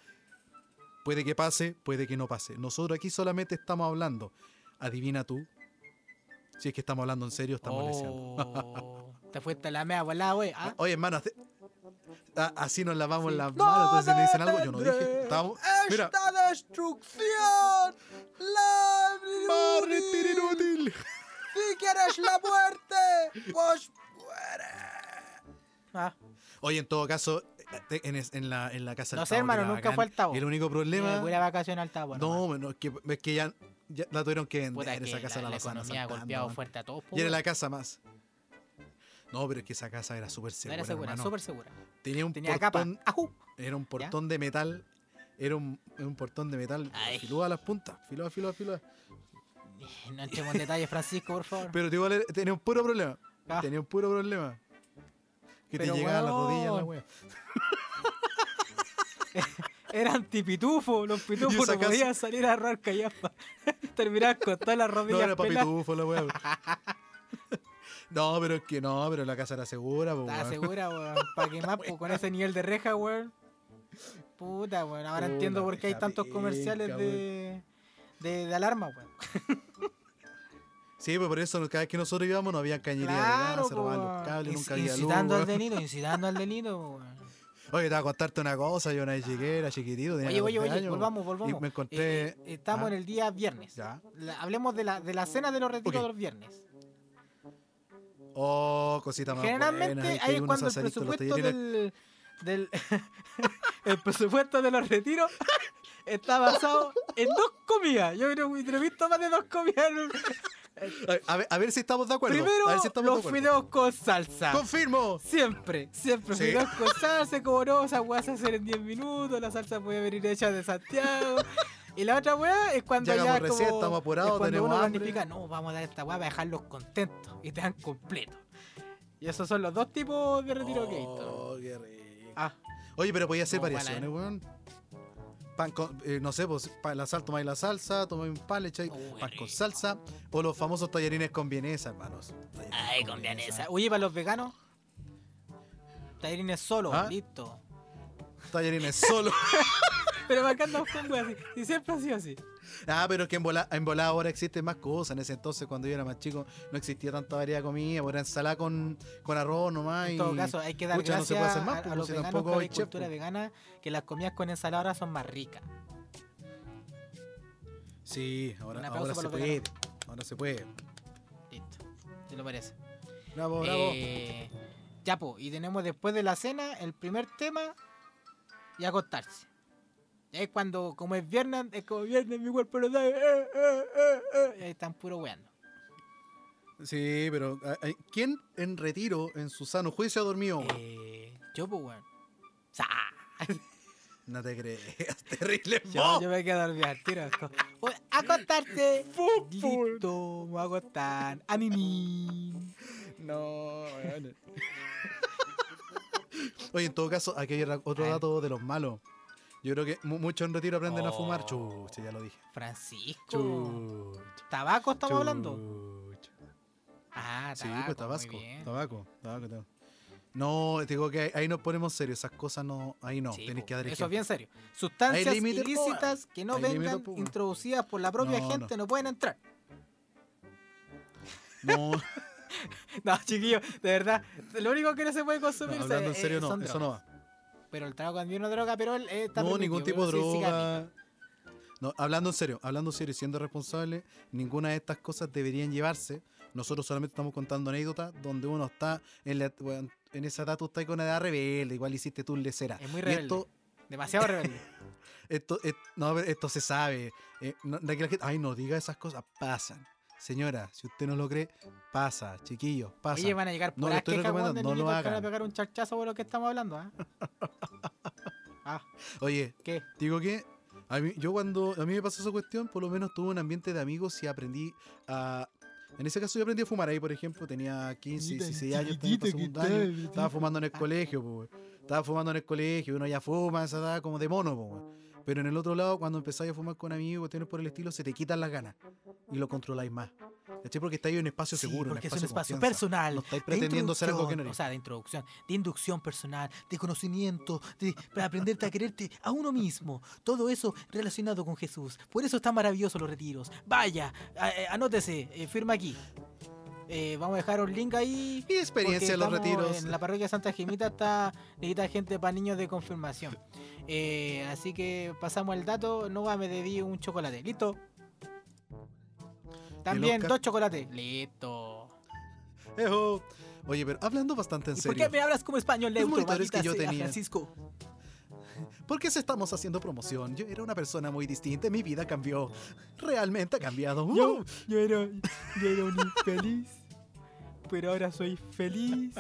Puede que pase, puede que no pase. Nosotros aquí solamente estamos hablando. Adivina tú. Si es que estamos hablando en serio, estamos. Oh, te fuiste la mea volada, wey. ¿ah? Oye, hermano, así nos lavamos Sí. las manos. Entonces me dicen algo, yo no dije. Estábamos, mira, ¡Esta destrucción! ¡La ¡Mártir inútil! ¡Si quieres la muerte! ¡Pues muere! Ah, Oye, en todo caso, en, es- en la, en la casa No sé, hermano, que nunca bacán. fue al Tavo. Y el único problema. eh, voy a vacación al Tabo. No, bueno, es que, es que ya. ya la tuvieron que vender. Puta, que esa casa la, la, la economía golpeado fuerte a todos. Y era la casa más. No, pero es que esa casa era súper No segura, era segura, súper segura. Tenía un Tenía capa. portón, ¡Ajú! era un portón de metal. Era un, un portón de metal filudo a las puntas. Filudo, filudo, filudo. No entremos en detalles, Francisco, por favor. Pero igual tenía un puro problema. Ah, Tenía un puro problema. Que Pero, te llegaba a las rodillas la wea. *laughs* eran tipitufos, los *laughs* pitufos no casa- podían salir a robar callapa. *laughs* Terminaban con todas las No rodillas era peladas. papitufo la wea. No, pero es que no, pero la casa era segura, po, ¿Estás weón. segura, weón? ¿Para qué más? Con ese nivel de reja, weón. Puta, weón. Ahora entiendo por qué hay tantos penca, comerciales de, de, de alarma, weón. Sí, pues por eso cada vez que nosotros íbamos no había cañería de Claro, gas, se robaban po. los cables, Inc- nunca había luz. Incitando al delito, incitando al delito. Oye, te voy a contarte una cosa, yo una vez llegué, era chiquitito, tenía Oye, oye, 12 oye, años, volvamos, volvamos. Y me encontré... Eh, eh, estamos Ah. en el día viernes. Ya. La- hablemos de la, de la cena de los retiros Ok. de los viernes. Oh, cosita más Generalmente buena, ahí es unos cuando el presupuesto del, del *laughs* el presupuesto de los retiros *laughs* está basado en dos comidas. Yo creo que he visto más de dos comidas. A ver, a ver si estamos de acuerdo. Primero, a ver si estamos de los acuerdo. fideos con salsa. ¡Confirmo! Siempre, siempre. Sí. Fideos con salsa, como no, esa weá se hace en 10 minutos, la salsa puede venir hecha de Santiago. Y la otra weá es cuando ya, Llegamos recién, como, estamos apurados, es cuando tenemos uno hambre. planifica, no, vamos a dar esta weá para dejarlos contentos y te dan completo. Y esos son los dos tipos de retiro que he visto. Oh, qué rico. Ah, Oye, pero podía hacer variaciones, ¿eh? weón. Pan con, eh, no sé, pues pa- la sal, tomáis la salsa, tomáis un pan, le echáis Uy, pan rico. con salsa. O los famosos tallarines con vienesa, hermanos. Tallarines Ay, con vienesa. Oye, para los veganos, tallarines solo, ¿Ah? listo. Tallarines solo. *laughs* Pero me encanta con así. Y siempre ha sido así. Ah, pero es que en bola, en bola ahora existen más cosas. En ese entonces, cuando yo era más chico, no existía tanta variedad de comida. pues Era ensalada con, con arroz nomás. En y- todo caso, hay que dar pucha, no se gracias puede hacer más, a- a, pues, los si veganos tampoco hay chef, pues. vegana, que las comidas con ensalada ahora son más ricas. Sí, ahora, se puede. veganos. Ahora se puede. Listo. ¿Te lo parece? Bravo, bravo. Eh, ya, po, y tenemos después de la cena el primer tema y acostarse. Es cuando, como es viernes, es como viernes, mi cuerpo lo sabe. eh, eh, eh, eh, ahí están puro weando. Sí, pero ah, ¿quién en retiro, en su sano juicio, ha dormido? Eh, yo, pues, weón. *laughs* No te creas, *laughs* terrible. Yo, yo me quedo dormido al tiro. es como, "Oye, acostarse. *laughs* Listo, me voy a acostar. A. No, weón. Oye, en todo caso, aquí hay otro dato de los malos. Yo creo que mu- muchos en retiro aprenden a fumar. Oh. Chucha, ya lo dije. Francisco. Chucha. ¿Tabaco estamos hablando? chucha. Ah, Sí, tabaco. pues tabasco. muy bien. Tabaco, tabaco, tabaco. No, te digo que ahí, ahí nos ponemos serios. Esas cosas no, ahí no, Sí, que dar Eso es ejemplo. bien serio. Sustancias ilícitas que no vengan introducidas por la propia No, gente no. pueden entrar. No, *laughs* No, chiquillo, de verdad. Lo único que no se puede no, consumir hablando en serio, eh, no, eso no va. Pero el trago también no droga, pero él eh, está No, ningún tipo de droga. No, hablando en serio, hablando en serio siendo responsable, ninguna de estas cosas deberían llevarse. Nosotros solamente estamos contando anécdotas donde uno está en, la, en esa edad, tú estás con edad rebelde, igual hiciste tú lecera. Es muy Y rebelde. esto, Demasiado rebelde. *laughs* esto, no, esto se sabe. Eh, no- ay, no diga esas cosas, pasan. Señora, si usted no lo cree, pasa, chiquillos, pasa. Oye, van a llegar No por de no lo que van a hagan. pegar un charchazo por lo que estamos hablando, ¿ah? *laughs* ah, Oye, ¿qué? Digo que a mí, yo cuando a mí me pasó esa cuestión, por lo menos tuve un ambiente de amigos y aprendí a... En ese caso yo aprendí a fumar ahí, por ejemplo, tenía 15, 16 años, estaba en segundo año, estaba fumando en el colegio, po, estaba fumando en el colegio, uno ya fuma esa edad como de mono, po. Pero en el otro lado, cuando empezáis a fumar con amigos, cuestiones por el estilo, se te quitan las ganas y lo controláis más. ¿Cachai? Porque estáis en un espacio Sí, seguro, porque un es un espacio, espacio confianza. personal. No estáis pretendiendo ser algo que no eres. O sea, de introducción, de inducción personal, de conocimiento, de, para aprenderte a quererte a uno mismo. Todo eso relacionado con Jesús. Por eso están maravillosos los retiros. Vaya, a- eh, anótese, eh, firma aquí. Eh, vamos a dejar un link ahí. Mi experiencia en los retiros. En la parroquia Santa Gemita está necesita gente para niños de confirmación. Eh, así que pasamos el dato. No va, me debí un chocolate. Listo. También dos chocolates. Listo. Ejo. Oye, pero hablando bastante en ¿Y por serio. qué me hablas como español neutro? que yo tenía. Francisco. ¿Por qué se estamos haciendo promoción? Yo era una persona muy distinta, y mi vida cambió. Realmente ha cambiado. Yo, ¡Uh! yo era, yo era un infeliz, pero ahora soy feliz.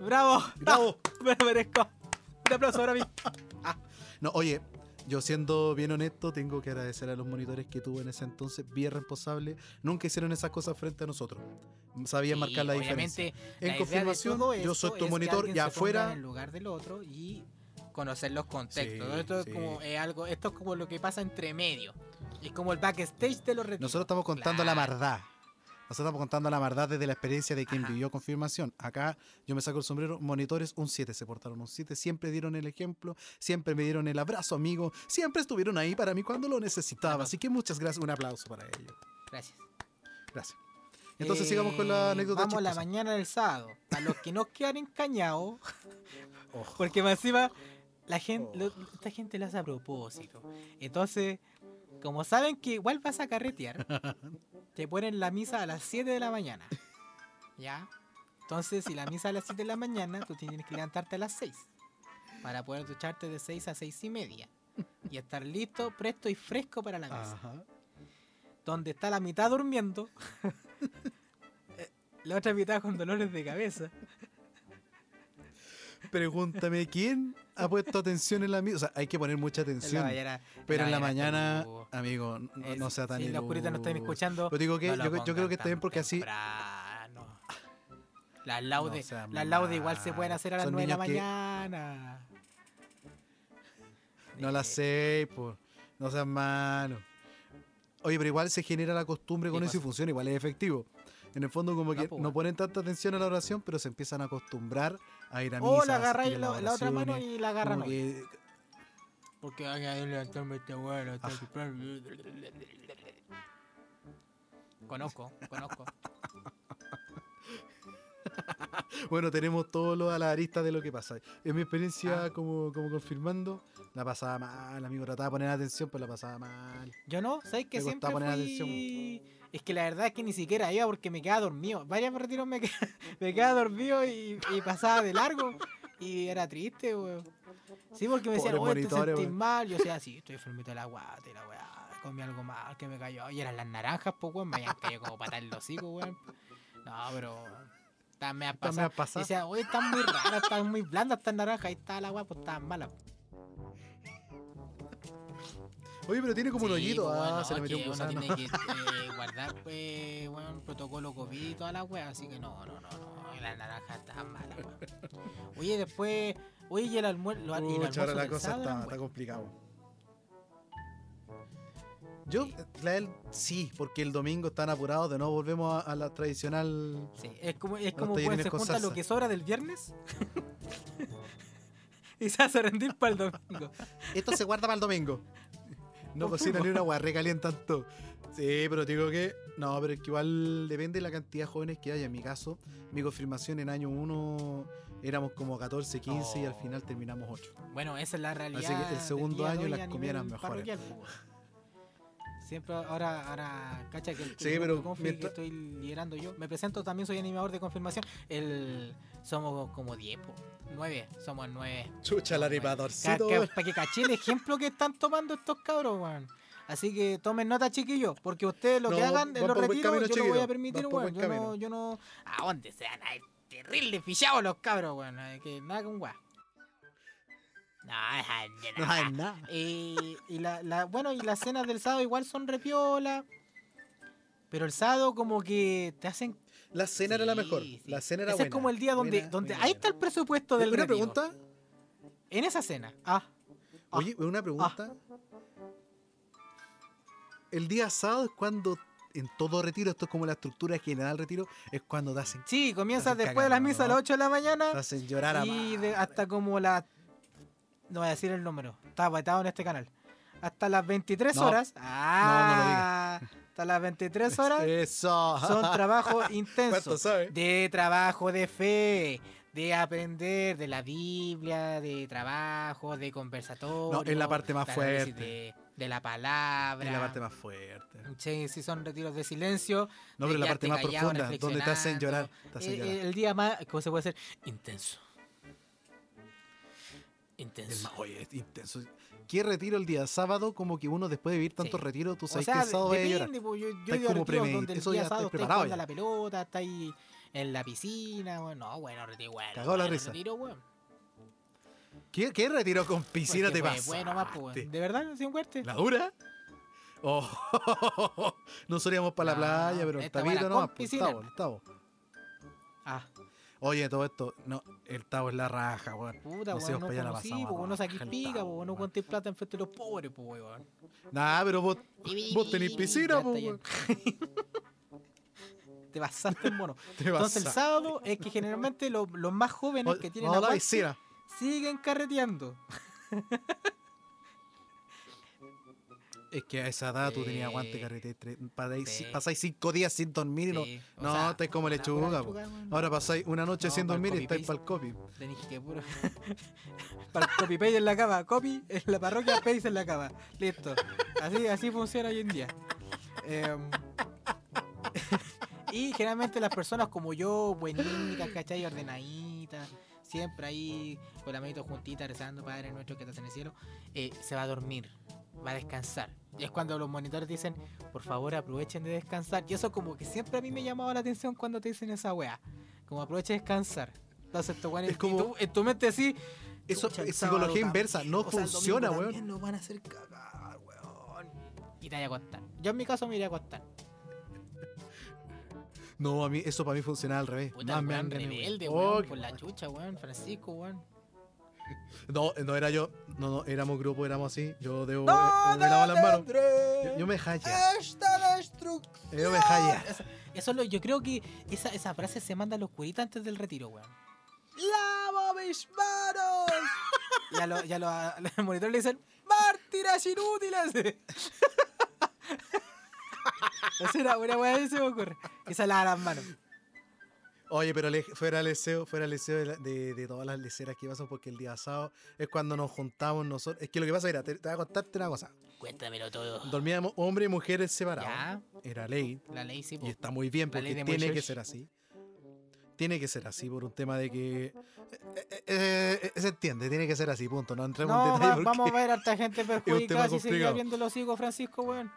¡Bravo! ¡Bravo! *laughs* Me lo merezco. Un aplauso para mí. *laughs* No, oye, yo siendo bien honesto, tengo que agradecer a los monitores que tuve en ese entonces, bien responsable. Nunca hicieron esas cosas frente a nosotros. Sabían marcar la diferencia. En la confirmación, yo soy tu es monitor y afuera- en el lugar del otro y conocer los contextos. Sí, esto sí. es como eh, algo, esto es como lo que pasa entre medio. Es como el backstage de los retiros. Nosotros estamos contando la Claro. Nosotros estamos contando la maldad desde la experiencia de quien Ajá. vivió confirmación. Acá yo me saco el sombrero, monitores un 7, se portaron un 7, siempre dieron el ejemplo, siempre me dieron el abrazo, amigo, siempre estuvieron ahí para mí cuando lo necesitaba. Así que muchas gracias, un aplauso para ellos. Gracias. Gracias. Entonces sigamos con la Eh, anécdota Vamos a la mañana del sábado. A los que no quedan encañados, *laughs* porque más encima la gente, Oh. lo- esta gente lo hace a propósito. Entonces, como saben que igual vas a carretear, *laughs* te ponen la misa a las 7 de la mañana. ¿Ya? Entonces, si la misa a las 7 de la mañana, tú tienes que levantarte a las 6. Para poder ducharte de 6 a 6 y media. Y estar listo, presto y fresco para la misa. Ajá. Donde está la mitad durmiendo. *laughs* la otra mitad con dolores de cabeza. Pregúntame, ¿quién ha puesto atención en la misa? O sea, hay que poner mucha En la atención. Pero en la mañana está mañana, luz. amigo, no, Es- no sea tan Si oscuridad no están escuchando. Pero digo que no yo, yo creo que está bien porque así temprano. Las laudes, las laudes igual se pueden hacer a las Son 9 de la que- mañana. No las sé, pues. No seas malo. Oye, pero igual se genera la costumbre con ¿Qué eso y funciona, igual es efectivo. En el fondo como que pues, no ponen tanta atención a la oración, pero se empiezan a acostumbrar a ir a misa. O la a agarráis la, la otra mano y la agarran hoy. que- Porque hay que levantarme este. Ah. Conozco, conozco. *laughs* Bueno, tenemos todos los a la arista de lo que pasa. En mi experiencia Ah. como, como confirmando, la pasaba mal, amigo. Trataba de poner atención, pero la pasaba mal. Yo no, ¿sabes que Me siempre poner fui... Es que la verdad es que ni siquiera iba porque me quedaba dormido. Varios retiros me, qued- *laughs* me quedaba dormido y, y pasaba de largo. Y era triste, weón. Sí, porque me decían, oye, te sentís mal. Yo decía, sí, estoy enfermito de la guata y la weá. Comí algo mal que me cayó. Y eran las naranjas, pues, weón. Me habían caído como patas en los hocico, weón. No, pero... Estaban medio Están pasadas. medio Y pasadas. decía, oye, están muy raras, están muy blandas estas naranjas. Ahí está la weá, pues estaban malas. Oye, pero tiene como un Sí, hoyito. pues, Ah, bueno, se le metió un uno gusano. tiene que eh, *laughs* guardar, pues, bueno, protocolo COVID y toda la wea, así que no, no, no, no, las naranjas estaban malas, weón. Oye, después, oye, y el almuerzo, y el almuerzo ahora la cosa sábado está, está complicado. Yo, la del- sí, porque el domingo están apurados, de nuevo volvemos a, a la tradicional. Sí, es como, es como cuando se junta lo que sobra del viernes *laughs* y se hace rendir para el domingo. Esto se guarda para el domingo. *laughs* No cocinan ni una agua, recalientan todo. Sí, pero te digo que. No, pero es que igual depende de la cantidad de jóvenes que haya. En mi caso, mi confirmación en año 1 éramos como 14, 15 y al Oh. final terminamos 8. Bueno, esa es la realidad. Así que el segundo año las a comidas eran nivel mejores. Siempre ahora, ahora, cacha que el, Sí, pero de confi mientras- que estoy liderando yo. Me presento también, soy animador de confirmación. El, somos como 10, 9, somos 9. Chucha, el animadorcito. Para que caché el ejemplo que están tomando estos cabros, weón. Así que tomen nota, chiquillos, porque ustedes lo que No, hagan en los retiros, camino, yo lo voy a permitir, weón. Yo no, yo no. ¿A dónde se van a ir? Terrible fichados los cabros, weón. Que nada con weón. No, es *laughs* No hay nada. y, y la, la- bueno, y las cenas del sábado igual son repiola. Pero el sábado como que te hacen... La cena era la mejor. Sí. La cena era Ese buena. es como el día donde, Buena, donde buena, ahí está el presupuesto del ¿Una pregunta? En esa cena. Ah. Ah. Oye, una pregunta. El día sábado es cuando en todo retiro, esto es como la estructura general del retiro, es cuando te hacen, Sí, comienza Estás después de las misas a ¿no? las 8 de la mañana. te hacen llorar a Y de- hasta como las... No voy a decir el número. Está vetado en este canal. Hasta las 23 No. horas. no lo Ah, Hasta las 23 horas Eso. son trabajos *laughs* ¿Cuánto intensos. De trabajo de fe. De aprender de la Biblia, de trabajo, de conversatorio. No, es la parte más fuerte. De, de la palabra. Es la parte más fuerte. Sí, sí, son retiros de silencio. No, pero la parte más profunda, donde te hacen llorar. reflexionando. Te hacen Eh, llorar. el día más, ¿cómo se puede hacer? Intenso. Intenso. oye, es intenso. ¿Qué retiro el día sábado? Como que uno después de vivir tantos Sí. retiros, tú O sabes sea, que el sábado vaya a llorar. depende, pues, yo, yo a como retiros donde el eso día sábado preparado jugando la pelota, estáis en la piscina, weón. No, bueno, retiro, bueno. Cagado la bueno, risa. retiro, weón. ¿Qué, qué retiro con piscina te pasa? Bueno, más, pues. ¿De verdad? ¿Sin fuerte? ¿La dura? Oh, *laughs* no solíamos para la playa, pero tabito buena no, con pues, Oye, todo esto, no, el tabo es la raja, weón. puta, No weón. No conocí, pasamos pues, a no saquís pica, pues, no weón. contéis plata en frente de los pobres, pues, weón. Nah, pero vos, vos tenés piscina, weón. *laughs* Te pasaste en mono. *laughs* Entonces el sábado es que generalmente lo- los más jóvenes que tienen la piscina. siguen carreteando. *laughs* Es que a esa edad tú tenías aguante carrete. pasáis- Sí. Pasáis cinco días sin dormir y no. Sí, No, sea, estáis como lechuga. Ahora pasáis una noche No, sin dormir y estáis para el copy. Tenéis que puro. *laughs* Para el copy paste en la cama, copy en la parroquia, paste en la cama. Listo. Así, así funciona hoy en día. Em, *laughs* y generalmente las personas como yo, buenitas, ¿cachai? Ordenaditas, siempre ahí con la manito juntita rezando, Padre nuestro que estás en el cielo, eh, se va a dormir, va a descansar. Y es cuando los monitores dicen, por favor aprovechen de descansar. Y eso como que siempre a mí me llamaba la atención cuando te dicen esa wea. Como aproveche de descansar. Entonces, estos weones- Es como- tú- en tu mente así, Eso es psicología sábado inversa. también, No o sea, el funciona, weón. Nos van a hacer cagar, weón. Y te vas a acostar. Yo en mi caso me iré a acostar. No, a mí, eso para mí funcionaba al revés. Puta, Más me andan, rebelde, weón, por la chucha, weón. Francisco, weón. *laughs* No, no era yo. No, no, éramos grupo, éramos así. Yo debo. ¡No eh, me lavo las manos. Yo, yo me jaya. esta destrucción! Yo me jaya. Eso, eso es lo, yo creo que esa, esa frase se manda a los curitas antes del retiro, weón. ¡Lavo mis manos! *laughs* y a los, y a los, *laughs* a los monitores le dicen ¡Mártires inútiles! Esa era una weá se me ocurre. Que se lava las manos. Oye, pero le- fuera el deseo, fuera el deseo de, de- de todas las leceras que pasan, porque el día sábado es cuando nos juntamos nosotros. Es que lo que pasa era, te, te voy a contarte una cosa. Cuéntamelo todo. Dormíamos hombres y mujeres separados. Ya, Era ley. la ley sí, po. Y está muy bien porque de tiene que ser así. Tiene que ser así por un tema de que. eh, eh, eh, se entiende, tiene que ser así, punto. No entremos No, en va- detalle. porque- vamos a ver a harta gente *laughs* perjudicada si complicado. viendo los hijos Francisco, weón.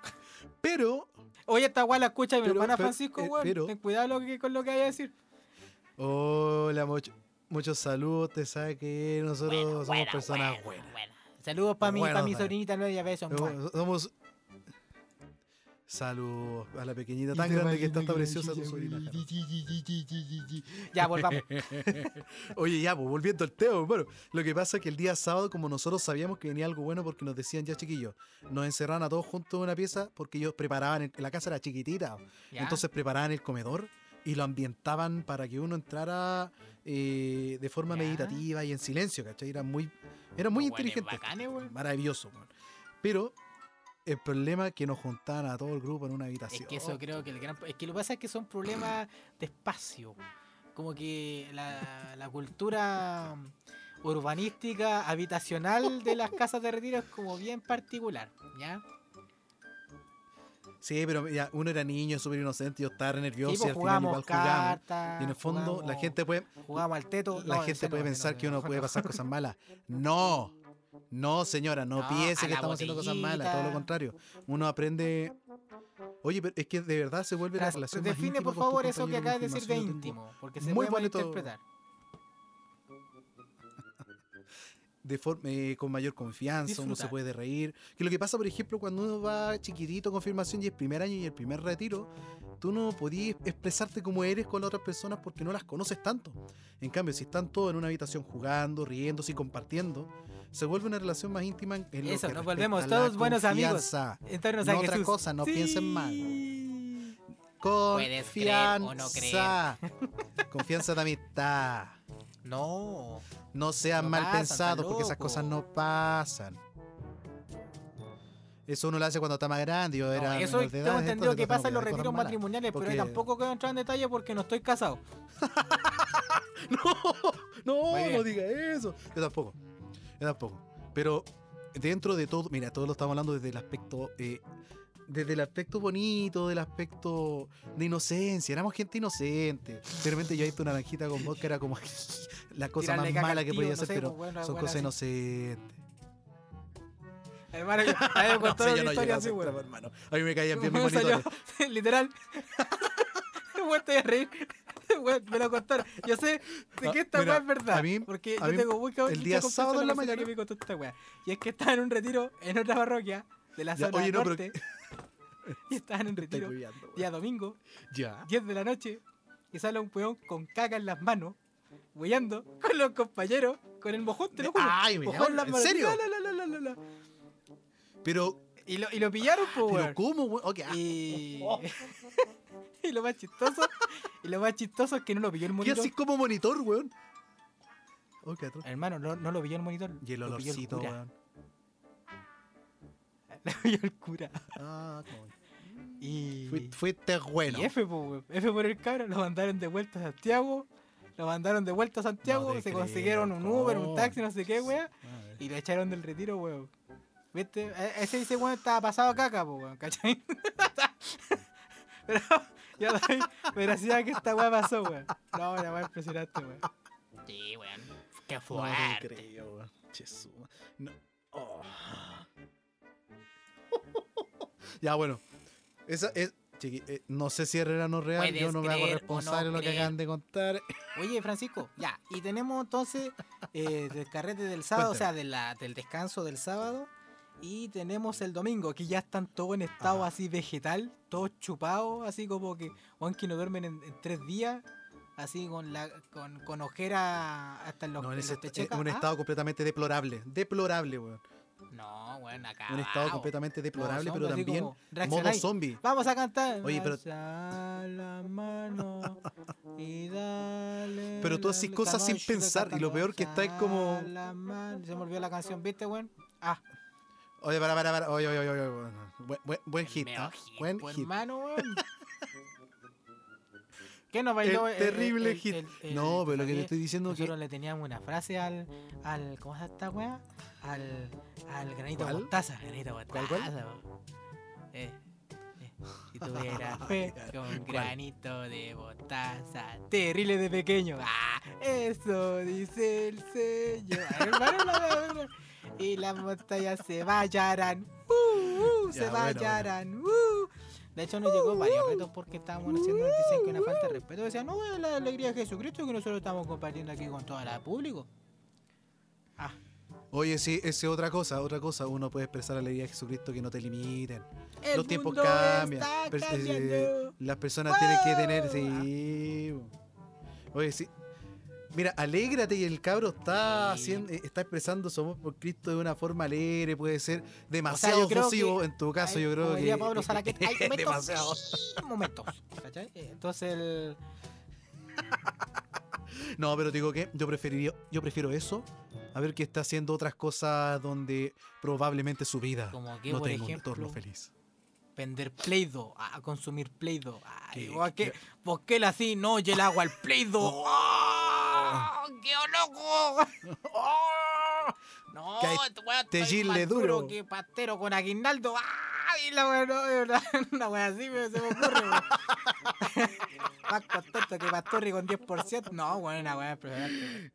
Pero, Oye, esta weá la escucha mi Pero- hermana pero- Francisco, weón. Ten cuidado lo que, con lo que vaya a decir. Hola, mucho- muchos saludos. Te sabe que nosotros Bueno, somos buena, personas buena, buenas. buena. Saludos para mi, Bueno, pa mi sobrinita Nueva Besos. Somos- Somos. Saludos a la pequeñita tan grande que está tan preciosa tu sobrina. Ya, volvamos. *laughs* Oye, ya, pues volviendo al tema, bueno, lo que pasa es que el día sábado, como nosotros sabíamos que venía algo bueno porque nos decían ya chiquillos, nos encerraban a todos juntos en una pieza porque ellos preparaban, el- la casa era chiquitita, Ya. entonces preparaban el comedor y lo ambientaban para que uno entrara eh, de forma Ya. meditativa y en silencio, ¿cachai? Era muy, era muy inteligente. Maravilloso, weón. Pero el problema es que nos juntaban a todo el grupo en una habitación. Es que eso creo que el gran. Es que lo que pasa es que son problemas *clears throat* de espacio. Como que la, la cultura urbanística, habitacional de las casas de retiro es como bien particular, ¿ya? Sí, pero ya, uno era niño, súper inocente, yo estaba nervioso Sí, y pues al final igual jugamos jugamos. cartas. Y en el fondo la gente puede, Jugamos al teto. la no, gente puede no, pensar no, que uno no, puede pasar *laughs* cosas malas. No, no señora, no, piense que estamos haciendo cosas malas, todo lo contrario. Uno aprende... Oye, pero es que de verdad se vuelve la relación Define por favor eso que acabas de decir de íntimo, porque se muy puede bonito. malinterpretar. De forma, eh, con mayor confianza, uno se Disfrutar. puede reír. Que lo que pasa, por ejemplo, cuando uno va chiquitito confirmación y el primer año y el primer retiro, tú no podías expresarte como eres con las otras personas porque no las conoces tanto. En cambio, si están todos en una habitación jugando, riéndose y compartiendo, se vuelve una relación más íntima en, en Eso, nos volvemos todos buenos amigos. confianza. No a otra cosa, no piensen mal. Sí. Puedes creer o no Confianza. *laughs* Confianza de amistad. No. No sean No mal pasan, pensados porque esas cosas no pasan. Eso uno lo hace cuando está más grande. Yo No, era eso de edad, tengo esto, entendido que pasa en los retiros matrimoniales, pero Porque- yo tampoco quiero entrar en detalle porque no estoy casado. *laughs* No, no, no diga eso. Yo tampoco. Yo tampoco. Pero dentro de todo, mira, todo lo estamos hablando desde el aspecto. eh, desde el aspecto bonito, del aspecto de inocencia. Éramos gente inocente. De repente yo he visto una naranjita con vodka, era como. *laughs* la cosa Tirarle más mala al que podía no hacer, sé, pero pues, bueno, son bueno, cosas así. inocentes. Hermano, a mí me contó una *laughs* historia así, hermano. A mí me caían bien *laughs* mis salió, monitores. literal. Weón, estoy a reír. Me lo contaron. Yo sé de que esta weá es verdad. a mí- porque a yo mí tengo muy cabrón- el día sábado en la mañana- que me contó esta weá. Y es que estaba en un retiro en otra parroquia de la Ya, zona oye, no, pero- norte. *laughs* y estaban en retiro día domingo, Ya. 10 de la noche. Y sale un weón con caca en las manos, huellando con los compañeros, con el mojón, te lo juro. Ay, mojón ¿en manos. serio? La, la, la. Pero, Y lo, y lo pillaron, pues, pero. ¿cómo, weón? Ok, ah, Y... *laughs* y lo más chistoso, y lo más chistoso es que no lo pilló el ¿Qué monitor. así como monitor, weón? Oh, qué atroz. Hermano, no, no lo pilló el monitor. Y el olorcito, weón. *laughs* Lo pilló el cura. Ah, cómo- Y... Fui- Fuiste bueno. Y F, po, weón. F por el cabro, lo mandaron de vuelta a Santiago. Lo mandaron de vuelta a Santiago, se creo, consiguieron un Uber, un taxi, no sé qué, weón. Y lo echaron del retiro, weón. ¿Viste? E- Ese ese weón estaba pasado a caca, po, weón, ¿cachai? *laughs* pero yo doy veracidad que esta weá pasó, weón. No, la weá impresionante, weón. Sí, weón. Qué No te fuerte. creo, weón. No. Oh. *laughs* ya, bueno. Esa es. chiqui, eh, no sé si es real o no real. Yo no me hago responsable no de lo que acaban de contar. *laughs* Oye, Francisco, ya. Y tenemos entonces eh, del carrete del sábado, o sea, de la, del descanso del sábado. Y tenemos el domingo, que ya están todos en estado Ajá. así vegetal, todos chupados, así como que, weón, que no duermen en, en tres días, así con la con, con ojera hasta en los, No, en en ese los techecas. un Ah, estado completamente deplorable. Deplorable, weón. No, weón, acá. Un estado completamente deplorable, pero también modo zombie. Vamos a cantar. Oye, pero- la mano y dale Pero tú haces cosas sin pensar, y lo peor que está es como- alza la mano. Se me olvidó la canción, ¿viste, weón? Ah, Oye, para, para, para. Oye, oye, oye, oye. Buen, buen, buen El hit, ¿ah? Buen pues hit. hermano, weón. ¿Qué nos bailó? El terrible hit. No, pero lo que te estoy diciendo es que. Nosotros le teníamos una frase al, al ¿cómo se esta weá? Al, al granito ¿Cuál? mostaza. Granito mostaza. ¿Cuál. Eh, eh, si *laughs* tuviera fe con granito de mostaza. Terrible de pequeño. Ah, eso dice el sello. La- Y las montañas se vallarán. Uh, uh, se Ya, bueno, bueno. vallarán. Uh. De hecho, nos llegó varios retos porque estábamos haciendo dicen que una falta de respeto. Decían, no, es la alegría de Jesucristo que nosotros estamos compartiendo aquí con toda la público. Ah, Oye, sí, es otra cosa, otra cosa. Uno puede expresar la alegría de Jesucristo que no te limiten. el Los tiempos cambian. eh, las personas tienen que tener. Sí. Oye, sí. Mira, alégrate y el cabro está haciendo, eh, está expresando su amor por Cristo de una forma alegre, puede ser yo demasiado creo efusivo. que En tu caso, Hay- yo creo que. diría Pablo Salaquet, hay *laughs* momentos demasiado. momentos. ¿cachai? Eh, Entonces, el, *laughs* No, pero te digo que yo preferiría, yo prefiero eso a ver que está haciendo otras cosas donde probablemente su vida como que, no por tenga un entorno feliz. vender Play-Doh, a consumir Play-Doh. Ay, ¿Qué- ¿por qué, así no oye el agua al Play-Doh? *laughs* Oh. ¡Qué loco! ¡Ah! No, Que hay weón te más duro. que pastero con aguinaldo. ¡Ay! La weá, no, *laughs* una, weá así me, se me ocurre. *laughs* Más contento que Pastorri con 10%. No, weón, una impresionante. weón.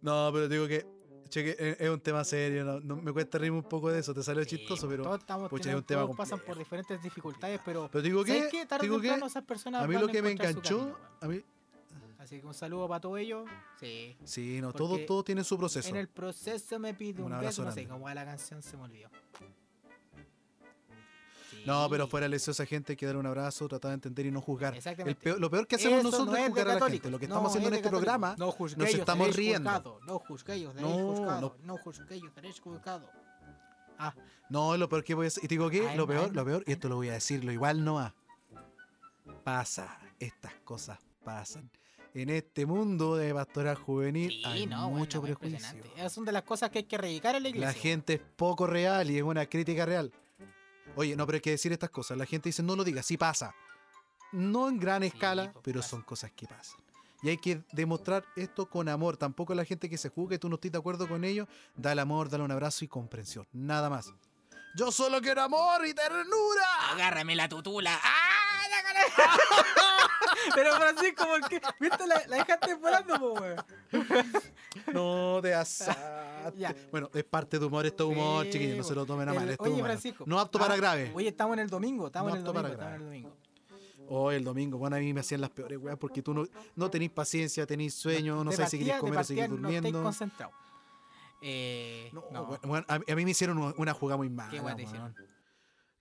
No, pero te digo que cheque, es, es un tema serio, no, no- me cuesta reírme un poco de eso, te salió Sí, chistoso, pero, todos estamos pucha, es un tema todos pasan por diferentes dificultades, pero pero digo ¿sabes que, qué? Tarde digo que esas personas a mí lo que me enganchó, camino, a mí, Así que un saludo para todos ellos. Sí. sí, no, todo, todo tiene su proceso. En el proceso me pide Un beso. No sé cómo va la canción, se me olvidó. No, pero fuera de esa gente hay que dar un abrazo, tratar de entender y no juzgar. El Exactamente. peor- lo peor que hacemos Eso nosotros no es juzgar a la gente. Lo que no estamos haciendo en es este programa, no juzguéis, estamos seréis riendo. juzgado, No juzguéis, No, juzgado. No juzguéis, seréis juzgado. Ah, no, lo peor que voy a hacer, y te digo que lo peor, lo peor, y esto lo voy a decir, lo igual no va. Pasa, estas cosas pasan. En este mundo de pastoral juvenil Sí, hay no, bueno, mucho no, prejuicio. Esas son de las cosas que hay que erradicar en la iglesia. La gente es poco real y es una crítica real. Oye, no, pero hay que decir estas cosas. La gente dice, no lo digas, sí pasa. No en gran escala, pues, pero pasa. son cosas que pasan. Y hay que demostrar esto con amor. Tampoco la gente que se juzga y tú no estás de acuerdo con ellos, da el amor, dale un abrazo y comprensión. Nada más. Yo solo quiero amor y ternura. Agárrame la tutula. ¡Ah! *laughs* Pero Francisco, ¿por qué? ¿Viste? La, la dejaste volando, po, weón. *laughs* abrazaste. Ya. Bueno, es parte de humor, esto es humor, Sí, chiquillos, no se lo tomen a el- mal. Esto es oye, humor. Francisco. No apto para Ah, grave. Oye, estamos en el domingo, estamos No en el apto para domingo, estamos en el domingo. Hoy el domingo, bueno, a mí me hacían las peores weas porque tú no, no tenés paciencia, tenés sueño, no De sabes si querés partida- de comer o seguir No durmiendo. concentrados. Eh, No, no. bueno, a, a mí me hicieron una, jugada muy mala. ¿Qué wea te hicieron?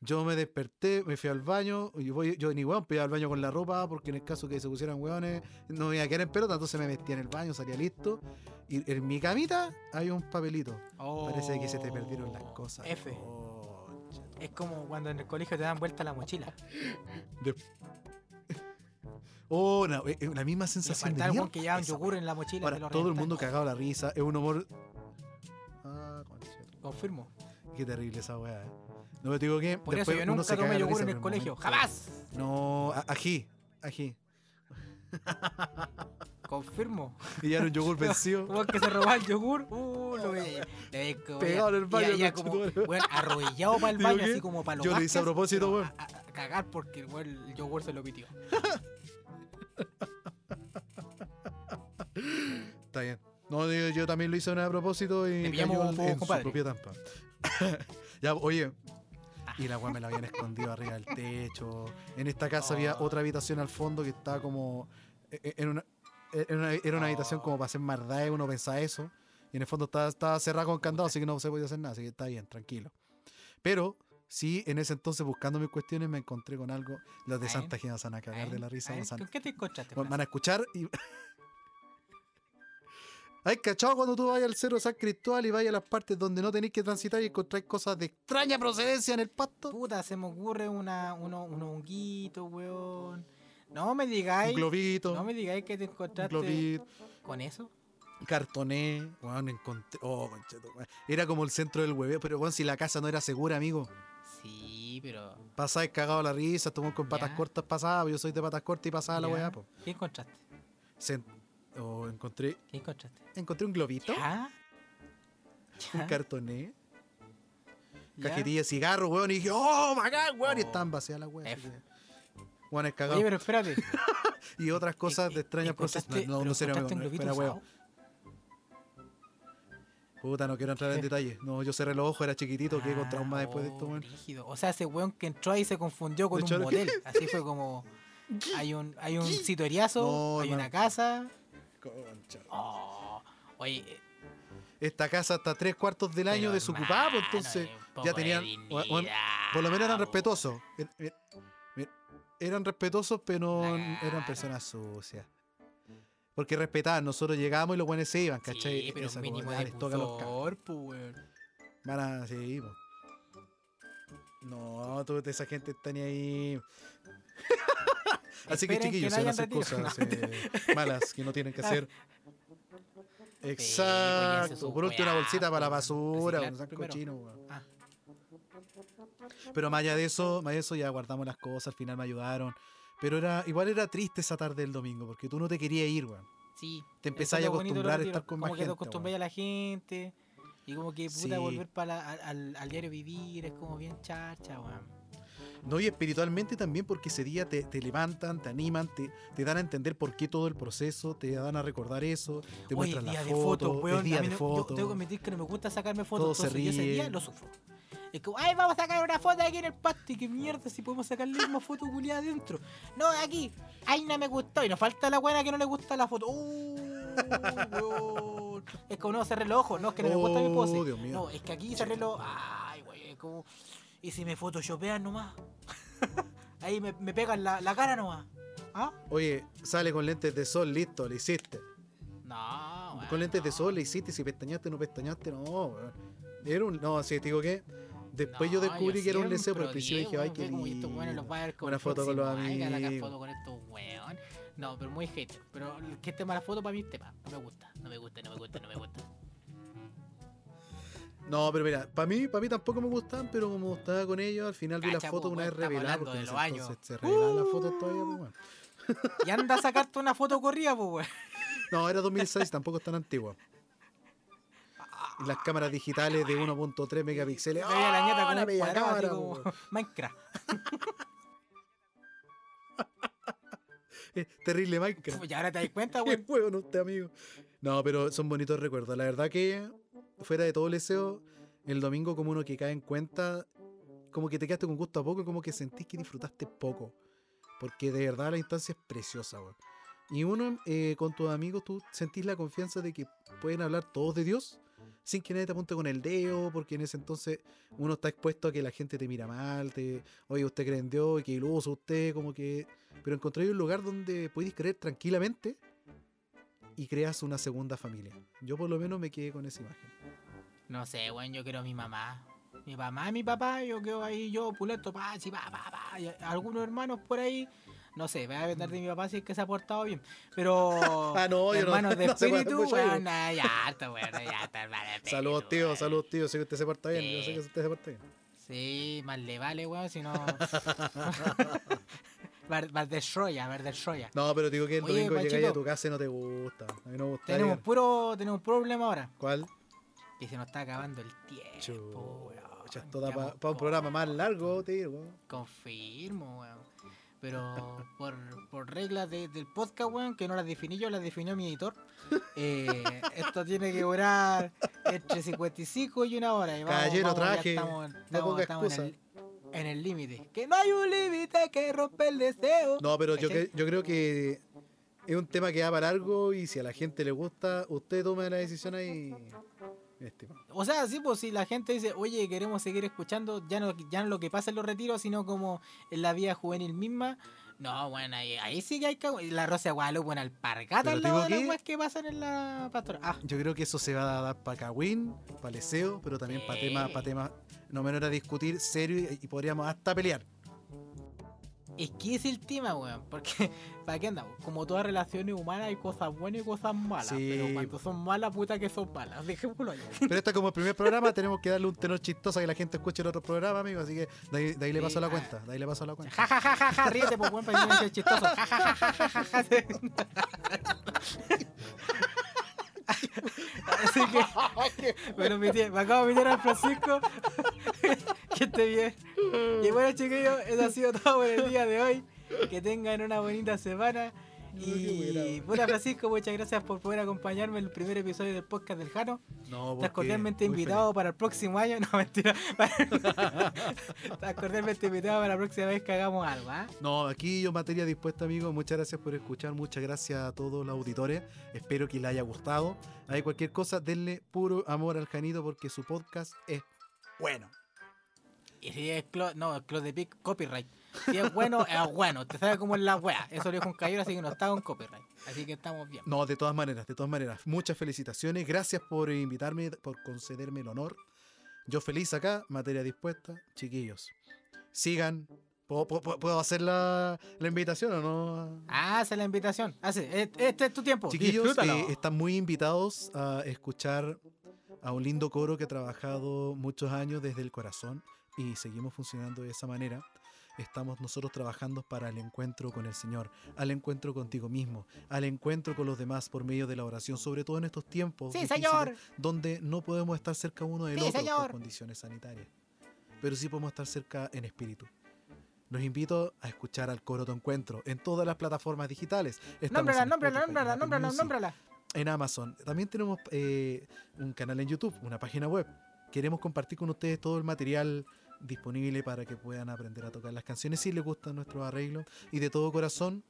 Yo me desperté, me fui al baño, y voy, yo ni weón, iba al baño con la ropa, porque en el caso que se pusieran weones, no me iba a quedar en pelota, entonces me metía en el baño, salía listo, y en mi camita hay un papelito. Parece que se te perdieron las cosas. Oh, F. Concha. Es como cuando en el colegio te dan vuelta la mochila. De- *laughs* Oh, no, eh, eh, la misma sensación de mierda, que yogur en la mochila. Ahora, todo el mundo cagado la risa, es un humor. Ah. Confirmo. Qué terrible esa weá. eh. No me digo que. Por eso yo nunca tomé yogur en el colegio. momento. ¡Jamás! No, ají, ají. *laughs* Confirmo. Y ya era un yogur *laughs* vencido. Hubo que se robaba el yogur. *laughs* Uh, lo veía. Como- Pegado en el baño, Ya, como, arrodillado para el baño, así como para los yo lo hice a propósito, weón. A, a- a cagar porque weón, el yogur se lo pitió. Está bien. No, yo, yo también lo hice una a propósito y Te cayó en, en su propia tampa. ya, oye. Y la weá me la habían escondido arriba del techo. En esta casa había Oh. otra habitación al fondo que estaba como. e- e- En una, era una, habitación como para hacer maldades, uno pensaba eso. Y en el fondo estaba, estaba cerrada con candado, así que no se podía hacer nada, así que está bien, tranquilo. Pero sí, en ese entonces buscando mis cuestiones me encontré con algo. Los de. Santa Gena se van a cagar de la risa. ¿Con qué te encontraste? Van a escuchar y. Ay, cachado cuando tú vayas al Cerro San Cristóbal y vayas a las partes donde no tenéis que transitar y encontráis cosas de extraña procedencia en el pasto. Puta, se me ocurre una, uno, unos honguitos, weón. No me Un digáis. globito, No me digáis que te un encontraste globito, con eso. cartoné. Weón, encontré. Oh, conchetumare. Era como el centro del hueveo, pero bueno, si la casa no era segura, amigo. Sí, pero. Pasáis cagado la risa, tomó con patas Ya. cortas pasaba, yo soy de patas cortas y pasaba la weá, po. ¿Qué encontraste? Se- oh, encontré, ¿Qué encontraste? encontré un globito, ¿Ya? un cartoné. ¿Ya? cajetilla de cigarro, weón, y dije, oh, bacán, weón, y Oh. estaban vacías las weas. Weón, es cagado. Oye, pero espérate. *laughs* y otras cosas de extraña procedencia. procedencia. No, no, no fuera weón. Puta, no quiero entrar en Sí. detalle. No, yo cerré los ojos, era chiquitito, quedé con trauma después de esto, weón. O sea, ese weón que entró ahí se confundió con De un motel. Así fue como. *laughs* Hay un, hay un No, hay una casa. Concha. Oh, oye, eh, Esta casa hasta tres cuartos del año desocupada, hermano, entonces ya tenían. por lo menos eran respetuosos. Er- er- er- Eran respetuosos, pero eran personas sucias. Porque respetaban, nosotros llegábamos y los buenos se iban, Sí, ¿cachai? pero Esa un mínimo de toca los. Van a sí, po. No, tú, esa gente está ni ahí. *laughs* Así que Esperen que chiquillos, no se van a hayan hacer cosas *laughs* eh, malas que no tienen que hacer. pues, Exacto. su Por último, una bolsita para la basura, un saco weón. Ah. Pero más allá de eso, más de eso ya guardamos las cosas, al final me ayudaron. Pero era, igual era triste esa tarde del domingo, porque tú no te querías ir, weón. Sí. Te es a acostumbrar a estar con como más que te gente, acostumbras a la gente. Y como que puta Sí. volver para la- al, diario vivir es como bien chacha, weón. No, y espiritualmente también porque ese día te, te levantan, te animan, te, te dan a entender por qué todo el proceso, te dan a recordar eso, te Hoy muestran día las de fotos, fotos, weón. día de no-. Yo tengo que admitir que no me gusta sacarme fotos. Todos se entonces yo ese día lo sufro. Es como, ay, vamos a sacar una foto aquí en el pasto. Y qué mierda, si podemos sacar la misma foto culiada adentro. No, aquí. Ay, no me gustó. Y nos falta la buena que no le gusta la foto. Uh, weón. Es como no cerré los ojos. No, es que no me gusta mi pose. Oh, Dios mío. No, es que aquí cerré los. Ay, güey, es como. Y si me photoshopean nomás. *laughs* Ahí me, me pegan la, la cara nomás. ¿Ah? Oye, sale con lentes de sol, listo, lo hiciste. No, weón, con lentes de no. sol, le hiciste, si pestañaste no pestañaste, no, weón. Era un, no, sí, te digo que después yo No, descubrí que era un deseo, pero al principio dije, ay, qué estos weones los lindo. va a ver como Una foto con los próximo, ay, amigos. foto con estos weón. No, pero muy hater. Pero que esté mala foto para mí es tema. No me gusta, no me gusta, no me gusta, no me gusta. No, pero mira, para mí, para mí tampoco me gustan, pero como estaba con ellos, al final vi las fotos po, una vez reveladas, porque en de ese los años. entonces se revelaban las fotos todavía, pues, weón. *laughs* Y anda a sacarte una foto corrida, pues, weón. No, era 2006, tampoco es tan antigua. Y las cámaras digitales de 1.3 megapíxeles. Me veía la ñata ¡Ah, con la un bella cámara! Minecraft. *laughs* Es terrible Minecraft. Y ahora te das cuenta, *laughs* Qué weón. juego, no usted, amigo. No, pero son bonitos recuerdos. La verdad que, fuera de todo el deseo, el domingo como uno que cae en cuenta, como que te quedaste con gusto a poco como que sentís que disfrutaste poco. Porque de verdad la instancia es preciosa, weón. Y uno, eh, con tus amigos, tú sentís la confianza de que pueden hablar todos de Dios sin que nadie te apunte con el dedo, porque en ese entonces uno está expuesto a que la gente te mira mal, te, oye, usted cree en Dios que iluso usted, como que... Pero encontré un lugar donde podéis creer tranquilamente y creas una segunda familia. Yo por lo menos me quedé con esa imagen. No sé, weón, yo quiero a mi mamá. Mi mamá y mi papá, yo quedo ahí, yo, puleto, pa, si, pa, pa, pa. y algunos hermanos por ahí, no sé, voy a vender de mi papá si es que se ha portado bien. Pero. *laughs* Ah, no, yo no- hermanos de *laughs* no espíritu, weón, ah, ya, está, weón, ya está, hermano Saludos, tío, weón. saludos, tío. Sé que usted se porta bien. Yo sé Sí. que usted se porta bien. Sí, más le vale, weón, si no. *laughs* Más de Shoya, más de Shoya. No, pero digo que el Oye, domingo llegáis a tu casa y no te gusta. A mí no me gusta. Tenemos puro, tenemos un problema ahora. ¿Cuál? Que se nos está acabando el tiempo, weón. esto da para un programa más largo, tío. weón. Confirmo, weón. Pero por, por reglas de- del podcast, weón, que no las definí yo, las definió mi editor. eh, esto tiene que durar entre 55 y una hora. Y vamos, Caballero, vamos, ya traje, Estamos, no estamos- ponga estamos en excusa. el- en el límite. Que no hay un límite que rompe el deseo. No, pero yo, cre- yo creo que es un tema que da para largo y si a la gente le gusta, usted toma la decisión ahí. estimado. O sea, sí, pues si la gente dice, oye, queremos seguir escuchando, ya no, ya no lo que pasa en los retiros, sino como en la vida juvenil misma. No, bueno, ahí, ahí sí que hay que... La Rosa de Guadalupe, bueno, alpargata al lado de las que- weas que pasan en la pastora. Ah, Yo creo que eso se va a dar para Kawin, para Leseo, pero también para temas, para temas no menor a discutir serio y, y podríamos hasta pelear. Es que es el tema, weón. Porque, *laughs* ¿para qué andamos? Como todas relaciones humanas hay cosas buenas y cosas malas. Sí, pero cuando son malas, puta que son malas. *laughs* Dejémoslo ahí. Pero este como el primer programa tenemos que darle un tenor chistoso a que la gente escuche el otro programa, amigo. Así que de ahí, de ahí le paso la ah. cuenta. De ahí le paso la cuenta. Ja, ja, ja, ja, ja, ríete, pues, weón, para que sea chistoso. Ja, ja, ja, ja, ja, ja, ja. *laughs* Así que, bueno, mi tía, me acabo de meter al Francisco. *laughs* que esté bien. Y bueno, chiquillos, eso ha sido todo por el día de hoy. Que tengan una bonita semana. Y puta Francisco, muchas gracias por poder acompañarme en el primer episodio del podcast del Jano. No, Estás cordialmente invitado para el próximo año. *laughs* No, mentira. Estás cordialmente invitado para la próxima vez que hagamos algo, ¿ah? feliz. No, aquí yo materia dispuesta, amigo. Muchas gracias por escuchar. Muchas gracias a todos los auditores. Espero que les haya gustado. Hay cualquier cosa, denle puro amor al Janito porque su podcast es bueno. Y si es clo no, es close de pic, copyright. Si es bueno, es bueno. Te sabe cómo es la wea. Eso lo dijo un caballero, así que no está con copyright. Así que estamos bien. No, de todas maneras, de todas maneras. Muchas felicitaciones. Gracias por invitarme, por concederme el honor. Yo feliz acá, materia dispuesta. Chiquillos, sigan. ¿Puedo, puedo- puedo hacer la, la invitación o no? Hace la invitación. Hace. Este, este es tu tiempo. Chiquillos, eh, están muy invitados a escuchar a un lindo coro que ha trabajado muchos años desde el corazón y seguimos funcionando de esa manera. Estamos nosotros trabajando para el encuentro con el Señor, al encuentro contigo mismo, al encuentro con los demás por medio de la oración, sobre todo en estos tiempos Sí, señor. donde no podemos estar cerca uno del Sí, otro señor. por condiciones sanitarias, pero sí podemos estar cerca en espíritu. Los invito a escuchar al coro Tu Encuentro en todas las plataformas digitales. Estamos Nómbrala, nómbrala, nómbrala, nómbrala, Music, nómbrala. en Amazon. También tenemos eh, un canal en YouTube, una página web. Queremos compartir con ustedes todo el material disponible para que puedan aprender a tocar las canciones si les gustan nuestros arreglos. Y de todo corazón,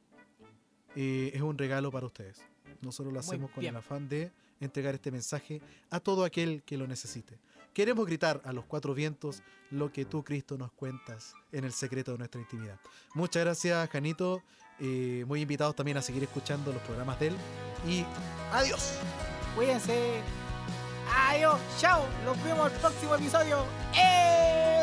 eh, es un regalo para ustedes. Nosotros lo hacemos con el afán de entregar este mensaje a todo aquel que lo necesite. Queremos gritar a los cuatro vientos lo que tú, Cristo, nos cuentas en el secreto de nuestra intimidad. Muchas gracias, Janito. Eh, muy invitados también a seguir escuchando los programas de él. Y adiós. Cuídense. Adiós. Chao. Nos vemos el próximo episodio. ¡Eh!